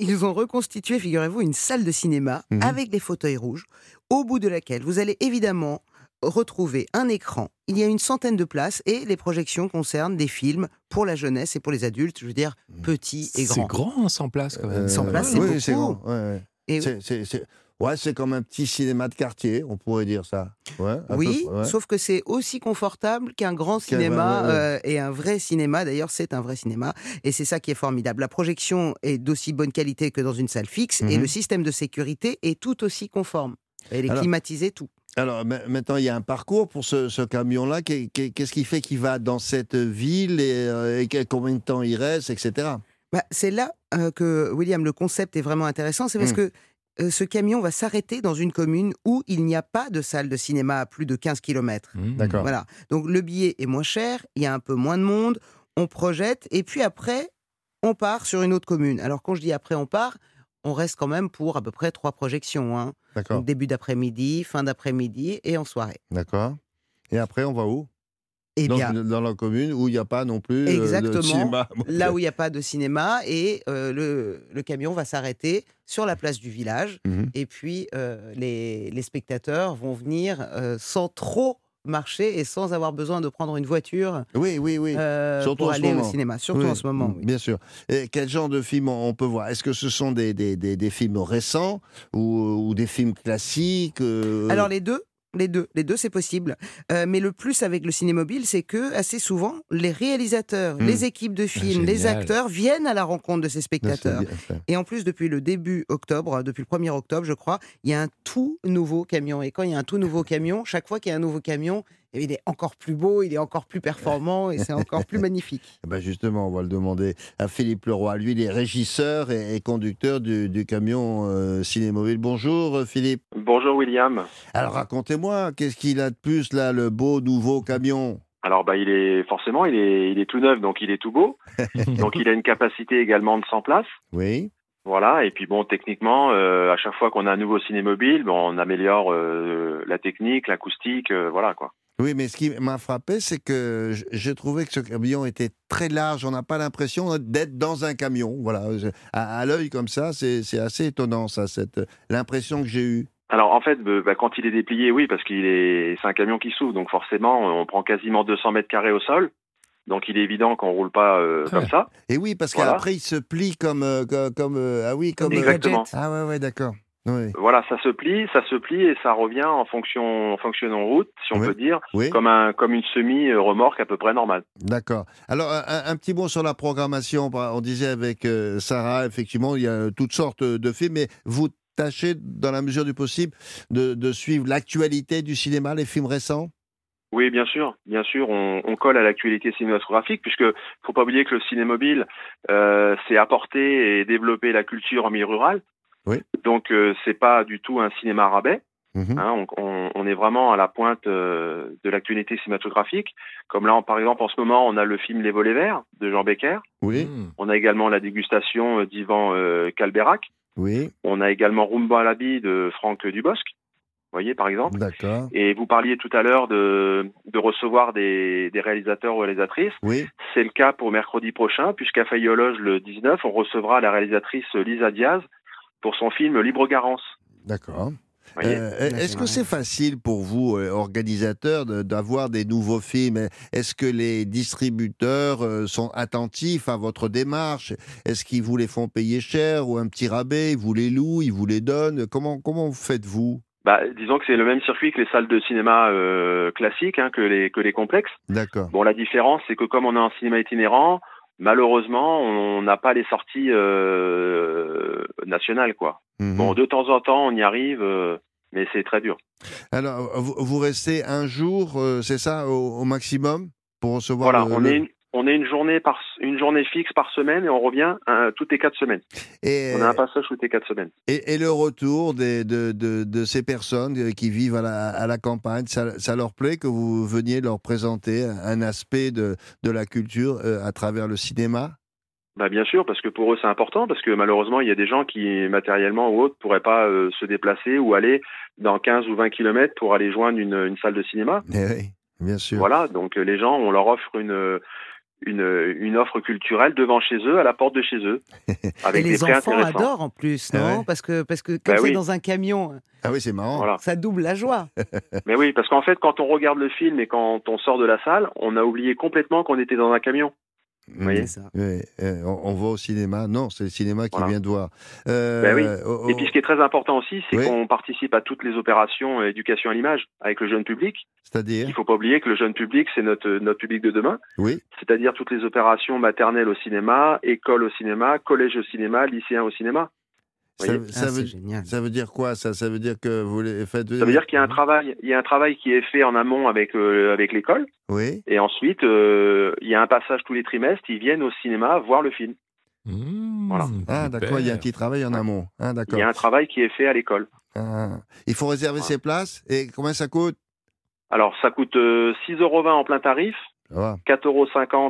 S10: Ils ont reconstitué, figurez-vous, une salle de cinéma
S3: Mhm.
S10: avec des fauteuils rouges, au bout de laquelle vous allez évidemment retrouver un écran. Il y a une centaine de places et les projections concernent des films pour la jeunesse et pour les adultes, je veux dire petits et
S4: C'est
S10: grands.
S4: grand, 100 places quand même.
S10: 100 places, c'est
S3: Euh, oui,
S10: beaucoup.
S3: c'est grand. ouais, ouais.
S10: Et-
S3: C'est- c'est- c'est- ouais, c'est comme un petit cinéma de quartier, on pourrait dire ça.
S10: Oui,
S3: peu près, ouais.
S10: sauf que c'est aussi confortable qu'un grand cinéma
S3: ouais, ouais, ouais.
S10: euh, et un vrai cinéma. D'ailleurs, c'est un vrai cinéma et c'est ça qui est formidable. La projection est d'aussi bonne qualité que dans une salle fixe et
S3: Mhm.
S10: le système de sécurité est tout aussi conforme. Elle est
S3: Alors-
S10: climatisée, tout.
S3: Alors ma- maintenant, il y a un parcours pour ce, ce camion-là. Qu'est- qu'est- Qu'est-ce qui fait qu'il va dans cette ville et, euh, et combien de temps il reste, etc.
S10: Bah, c'est là euh, que, William, le concept est vraiment intéressant. C'est parce
S3: Mm.
S10: que euh, ce camion va s'arrêter dans une commune où il n'y a pas de salle de cinéma à plus de 15 km.
S3: D'accord.
S10: Voilà. Donc le billet est moins cher, il y a un peu moins de monde, on projette, et puis après, on part sur une autre commune. Alors quand je dis après on part, on reste quand même pour à peu près trois projections. Hein.
S3: D'accord.
S10: Début d'après-midi, fin d'après-midi et en soirée.
S3: D'accord. Et après, on va où?
S10: Eh
S3: dans,
S10: bien,
S3: dans la commune où il n'y a pas non plus euh, de
S10: Exactement.
S3: cinéma.
S10: là où il n'y a pas de cinéma et euh, le, le camion va s'arrêter sur la place du village
S3: Mhm.
S10: et puis euh, les, les spectateurs vont venir euh, sans trop marcher et sans avoir besoin de prendre une voiture
S3: Oui, oui, oui.
S10: euh,
S3: Surtout
S10: pour
S3: en ce
S10: aller au cinéma, surtout
S3: Oui,
S10: en ce moment. oui.
S3: Bien sûr. Et quel genre de films on on peut voir? Est-ce que ce sont des, des, des, des films récents ou, ou des films classiques euh,
S10: Alors les deux, les deux, les deux c'est possible. Euh, mais le plus avec le cinémobile, c'est que assez souvent, les réalisateurs,
S3: Hmm.
S10: les équipes de films, les acteurs viennent à la rencontre de ces spectateurs. Et en plus, depuis le début octobre, depuis le 1er octobre, je crois, il y a un tout nouveau camion. Et quand il y a un tout nouveau camion, chaque fois qu'il y a un nouveau camion, il est encore plus beau, il est encore plus performant et c'est encore plus magnifique.
S3: Eh ben justement, on va le demander à Philippe Leroy. Lui, il est régisseur et, et conducteur du, du camion euh, Cinémobile. Bonjour euh, Philippe.
S13: Bonjour William.
S3: Alors racontez-moi, qu'est-ce qu'il a de plus là, le beau nouveau camion?
S13: Alors bah il est forcément il est il est tout neuf donc il est tout beau. donc il a une capacité également de 100 places.
S3: Oui.
S13: Voilà et puis bon techniquement euh, à chaque fois qu'on a un nouveau cinémobile, bon, on améliore euh, la technique, l'acoustique, euh, voilà quoi.
S3: Oui, mais ce qui m'a frappé, c'est que j'ai trouvé que ce camion était très large. On n'a pas l'impression d'être dans un camion. Voilà, à, à l'œil comme ça, c'est assez étonnant, ça, cette l'impression que j'ai eue.
S13: Alors en fait bah, quand il est déplié oui parce qu'il est c'est un camion qui s'ouvre donc forcément on prend quasiment 200 mètres carrés au sol. Donc il est évident qu'on roule pas euh, comme ça.
S3: Et oui, parce
S13: Voilà.
S3: qu'après il se plie comme euh, co- comme, euh, ah oui comme euh,
S13: Exactement.
S3: ah ouais ouais d'accord. Oui.
S13: Voilà, ça se plie, ça se plie et ça revient en fonction, en fonction en route, si on
S3: Oui.
S13: peut dire,
S3: Oui.
S13: comme un, comme une semi-remorque à peu près normale.
S3: D'accord. Alors, un, un petit mot sur la programmation. On disait avec euh, Sarah, effectivement, il y a toutes sortes de films, mais vous tâchez, dans la mesure du possible, de, de suivre l'actualité du cinéma, les films récents?
S13: Oui, bien sûr, bien sûr, on, on colle à l'actualité cinématographique, puisque faut pas oublier que le cinémobile, euh, c'est apporter et développer la culture en milieu rural.
S3: Oui.
S13: Donc, euh, c'est pas du tout un cinéma rabais.
S3: Mhm.
S13: Hein, on, on- on est vraiment à la pointe euh, de l'actualité cinématographique. Comme là, par exemple, en ce moment, on a le film Les Volets Verts de Jean Becker.
S3: Oui,
S4: Mmh.
S13: On a également la dégustation euh, d'Ivan euh, Calberac.
S3: oui,
S13: On a également Rumba à l'habit de Franck Dubosc. Vous voyez, par exemple.
S3: d'accord.
S13: Et vous parliez tout à l'heure de, de recevoir des, des réalisateurs ou réalisatrices.
S3: Oui,
S13: C'est le cas pour mercredi prochain, puisqu'à Fayologe, le 19, on recevra la réalisatrice Lisa Diaz pour son film Libre Garance.
S3: d'accord. Euh, Est-ce que c'est facile pour vous, euh, organisateurs, de- d'avoir des nouveaux films? Est-ce que les distributeurs euh, sont attentifs à votre démarche? Est-ce qu'ils vous les font payer cher ou un petit rabais? Ils vous les louent, ils vous les donnent? Comment, comment faites-vous
S13: bah, Disons que c'est le même circuit que les salles de cinéma euh, classiques, hein, que, les, que les complexes.
S3: D'accord.
S13: Bon, la différence, c'est que comme on est en cinéma itinérant, malheureusement, on n'a pas les sorties euh, nationales, quoi.
S3: Mhm.
S13: Bon, de temps en temps, on y arrive, euh, mais c'est très dur.
S3: Alors, vous, vous restez un jour, euh, c'est ça, au, au maximum, pour recevoir
S13: Voilà,
S3: le-
S13: on
S3: le-
S13: est une, on est une journée par une journée fixe par semaine et on revient euh, toutes les quatre semaines.
S3: Et,
S13: On a un passage toutes les quatre semaines.
S3: et, et le retour des, de, de, de ces personnes euh, qui vivent à la, à la campagne, ça, ça leur plaît que vous veniez leur présenter un aspect de, de la culture euh, à travers le cinéma?
S13: Bah bien sûr, parce que pour eux c'est important, parce que malheureusement il y a des gens qui matériellement ou autres pourraient pas euh, se déplacer ou aller dans 15 ou 20 kilomètres pour aller joindre une, une salle de cinéma.
S3: Eh oui, bien sûr.
S13: Voilà, donc les gens, on leur offre une, une, une offre culturelle devant chez eux, à la porte de chez eux, avec
S10: Et
S13: des
S10: les
S13: prix
S10: enfants adorent en plus, non
S3: Ah ouais
S10: Parce que parce que comme
S13: Bah
S10: c'est
S13: oui.
S10: dans un camion,
S3: Ah oui, c'est marrant.
S13: Voilà.
S10: ça double la joie.
S13: Mais oui, parce qu'en fait, quand on regarde le film et quand on sort de la salle, on a oublié complètement qu'on était dans un camion.
S10: Ça.
S3: Oui, euh, on, va au cinéma. Non, c'est le cinéma qui
S13: Voilà.
S3: vient de voir. Euh,
S13: Ben oui.
S3: oh, oh,
S13: Et puis ce qui est très important aussi, c'est
S3: Oui.
S13: qu'on participe à toutes les opérations euh, éducation à l'image avec le jeune public.
S3: C'est-à-dire
S13: Il faut pas oublier que le jeune public, c'est notre, notre public de demain.
S3: Oui,
S13: c'est-à-dire toutes les opérations maternelles au cinéma, école au cinéma, collège au cinéma, lycéen au cinéma.
S3: Ça,
S13: voyez
S3: ça
S10: Ah,
S3: veut,
S10: c'est génial.
S3: ça veut dire quoi ça? Ça veut dire que vous les faites
S13: Ça veut dire qu'il y a un travail, il y a un travail qui est fait en amont avec euh, avec l'école,
S3: Oui,
S13: et ensuite euh, il y a un passage tous les trimestres, ils viennent au cinéma voir le film. Voilà.
S3: Ah, d'accord, il y a un petit travail en amont. Ah,
S13: Il
S3: d'accord.
S13: y a un travail qui est fait à l'école.
S3: Ah. Il faut réserver ses places. Et combien ça coûte?
S13: Alors, ça coûte euh, 6,20 euros en plein tarif,
S3: Ça va,
S13: 4,50 euros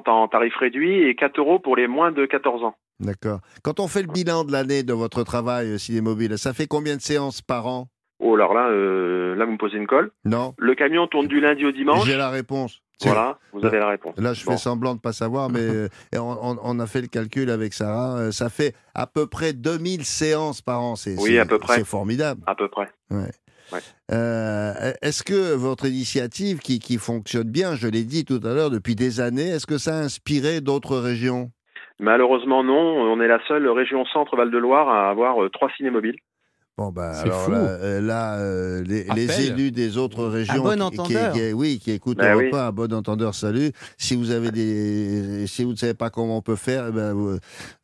S13: en tarif réduit et 4 euros pour les moins de 14 ans.
S3: D'accord. Quand on fait le bilan de l'année de votre travail, euh, Ciné Mobile, ça fait combien de séances par an?
S13: Oh, alors là, euh, là, vous me posez une colle.
S3: Non.
S13: Le camion tourne du lundi au dimanche.
S3: J'ai la réponse.
S13: Voilà, vous avez la réponse.
S3: Là, je
S13: Bon.
S3: fais semblant de ne pas savoir, mais euh, on, on- on a fait le calcul avec Sarah. euh, ça fait à peu près 2000 séances par an. C'est,
S13: Oui, à peu près.
S3: C'est formidable.
S13: À peu près.
S3: Ouais.
S13: Ouais.
S3: Euh, est-ce que votre initiative, qui, qui fonctionne bien, je l'ai dit tout à l'heure, depuis des années, est-ce que ça a inspiré d'autres régions?
S13: Malheureusement, non. On est la seule région Centre-Val de Loire à avoir euh, trois cinémobiles.
S3: Bon, bah,
S13: C'est
S3: alors
S13: fou.
S3: là, euh, là, euh, les, élus des autres régions
S10: bon
S3: qui, qui-
S10: entendeur.
S3: qui- oui, qui écoutent
S13: Ben
S3: Europe
S13: oui.
S3: 1, à bon entendeur, salut. Si vous avez des, si vous ne savez pas comment on peut faire, eh ben, vous,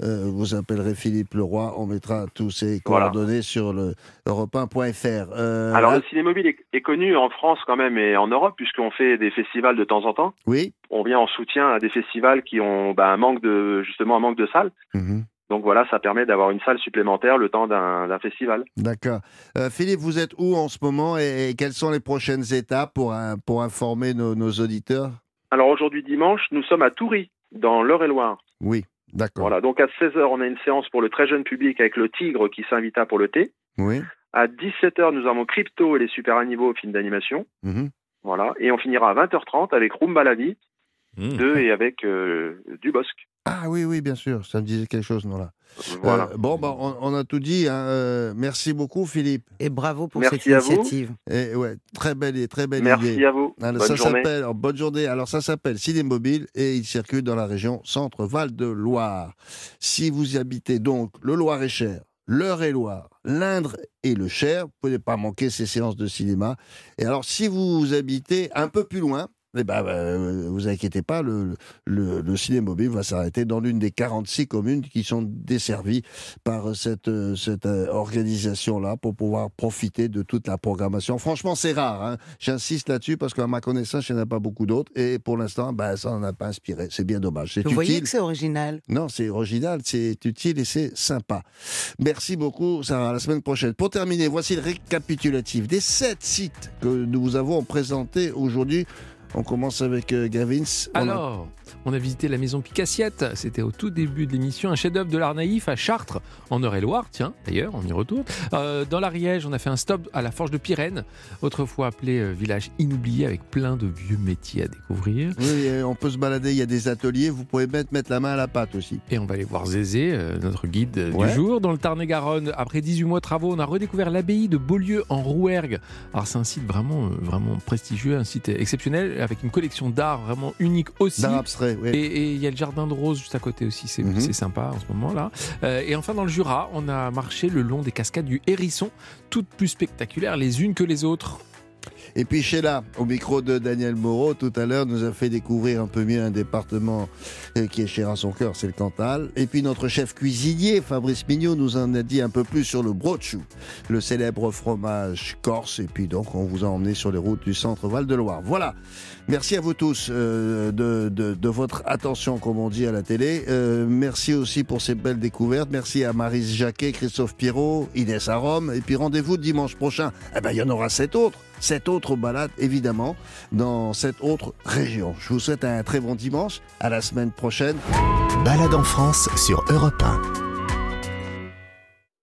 S3: euh, vous appellerez Philippe Leroy. On mettra tous ses
S13: Voilà.
S3: coordonnées sur le europe1.fr. Euh,
S13: Alors,
S3: là-
S13: le cinémobile est, est connu en France quand même et en Europe, puisqu'on fait des festivals de temps en temps.
S3: oui.
S13: On vient en soutien à des festivals qui ont bah, un manque de, justement, un manque de salles.
S3: Mhm.
S13: Donc voilà, ça permet d'avoir une salle supplémentaire le temps d'un festival.
S3: D'accord. Euh, Philippe, vous êtes où en ce moment et, et quelles sont les prochaines étapes pour, un- pour informer nos, nos auditeurs?
S13: Alors aujourd'hui dimanche, nous sommes à Toury, dans l'Eure-et-Loire.
S3: Oui, d'accord.
S13: Voilà, donc à 16h, on a une séance pour le très jeune public avec le Tigre qui s'invita pour le thé.
S3: Oui.
S13: À 17h, nous avons Crypto et les super animaux au film d'animation.
S3: Mhm.
S13: Voilà, et on finira à 20h30 avec Roomba la vie
S3: Mmh.
S13: 2 et avec euh, Dubosc.
S3: Ah oui, oui, bien sûr, ça me disait quelque chose, non là.
S13: Voilà.
S3: Euh, bon, bah, on, on a tout dit. hein, euh, merci beaucoup, Philippe.
S10: Et bravo pour
S13: Merci
S10: cette
S13: à vous.
S10: initiative.
S3: Et ouais, très belle, et très belle
S13: Merci
S3: idée.
S13: à vous.
S3: Alors,
S13: Bonne
S3: ça
S13: journée.
S3: s'appelle, alors, bonne journée. Alors, ça s'appelle Cinémobile et il circule dans la région Centre-Val de Loire. Si vous habitez donc le Loir-et-Cher, l'Eure-et-Loire, l'Indre et le Cher, vous ne pouvez pas manquer ces séances de cinéma. Et alors, si vous habitez un peu plus loin, eh ben, euh, vous inquiétez pas, le, le, le cinémobile va s'arrêter dans l'une des 46 communes qui sont desservies par cette, euh, cette euh, organisation-là pour pouvoir profiter de toute la programmation. Franchement, c'est rare. hein. J'insiste là-dessus parce qu'à ma connaissance, il n'y en a pas beaucoup d'autres. Et pour l'instant, ben, ça n'en a pas inspiré. C'est bien dommage.
S10: Vous voyez
S3: utile.
S10: que c'est original.
S3: Non, c'est original, c'est utile et c'est sympa. Merci beaucoup, Sarah. À la semaine prochaine. Pour terminer, voici le récapitulatif des sept sites que nous vous avons présentés aujourd'hui. On commence avec euh, Gavins. On a
S4: visité la maison Picassiette, c'était au tout début de l'émission, un chef-d'œuvre de l'art naïf à Chartres, en Eure-et-Loire, tiens, d'ailleurs, on y retourne. Euh, dans l'Ariège, on a fait un stop à la Forge de Pyrène, autrefois appelé euh, village inoublié, avec plein de vieux métiers à découvrir.
S3: Oui, euh, on peut se balader, il y a des ateliers, vous pouvez mettre, mettre la main à la pâte aussi.
S4: Et on va aller voir Zézé, notre guide
S3: Ouais.
S4: du jour. Dans le Tarn-et-Garonne, après 18 mois de travaux, on a redécouvert l'abbaye de Beaulieu en Rouergue. Alors c'est un site vraiment, vraiment prestigieux, un site exceptionnel, avec une collection d'art vraiment unique aussi.
S3: D'art abstrait, oui.
S4: Et il y a le jardin de roses juste à côté aussi, c'est
S3: Mhm.
S4: sympa en ce moment-là. Euh, et enfin, dans le Jura, on a marché le long des cascades du Hérisson, toutes plus spectaculaires les unes que les autres.
S3: Et puis Sheila, au micro de Daniel Moreau, tout à l'heure, nous a fait découvrir un peu mieux un département euh, qui est cher à son cœur, c'est le Cantal. Et puis notre chef cuisinier, Fabrice Mignot, nous en a dit un peu plus sur le brochou, le célèbre fromage corse. Et puis donc, on vous a emmené sur les routes du centre Val-de-Loire. Voilà. Merci à vous tous euh, de, votre attention, comme on dit à la télé. Euh, merci aussi pour ces belles découvertes. Merci à Marise Jacquet, Christophe Pierrot, Inès à Rome. Et puis rendez-vous dimanche prochain. Eh ben, il y en aura sept autres. Sept autres balades, évidemment, dans cette autre région. Je vous souhaite un très bon dimanche. À la semaine prochaine.
S2: Balade en France sur Europe 1.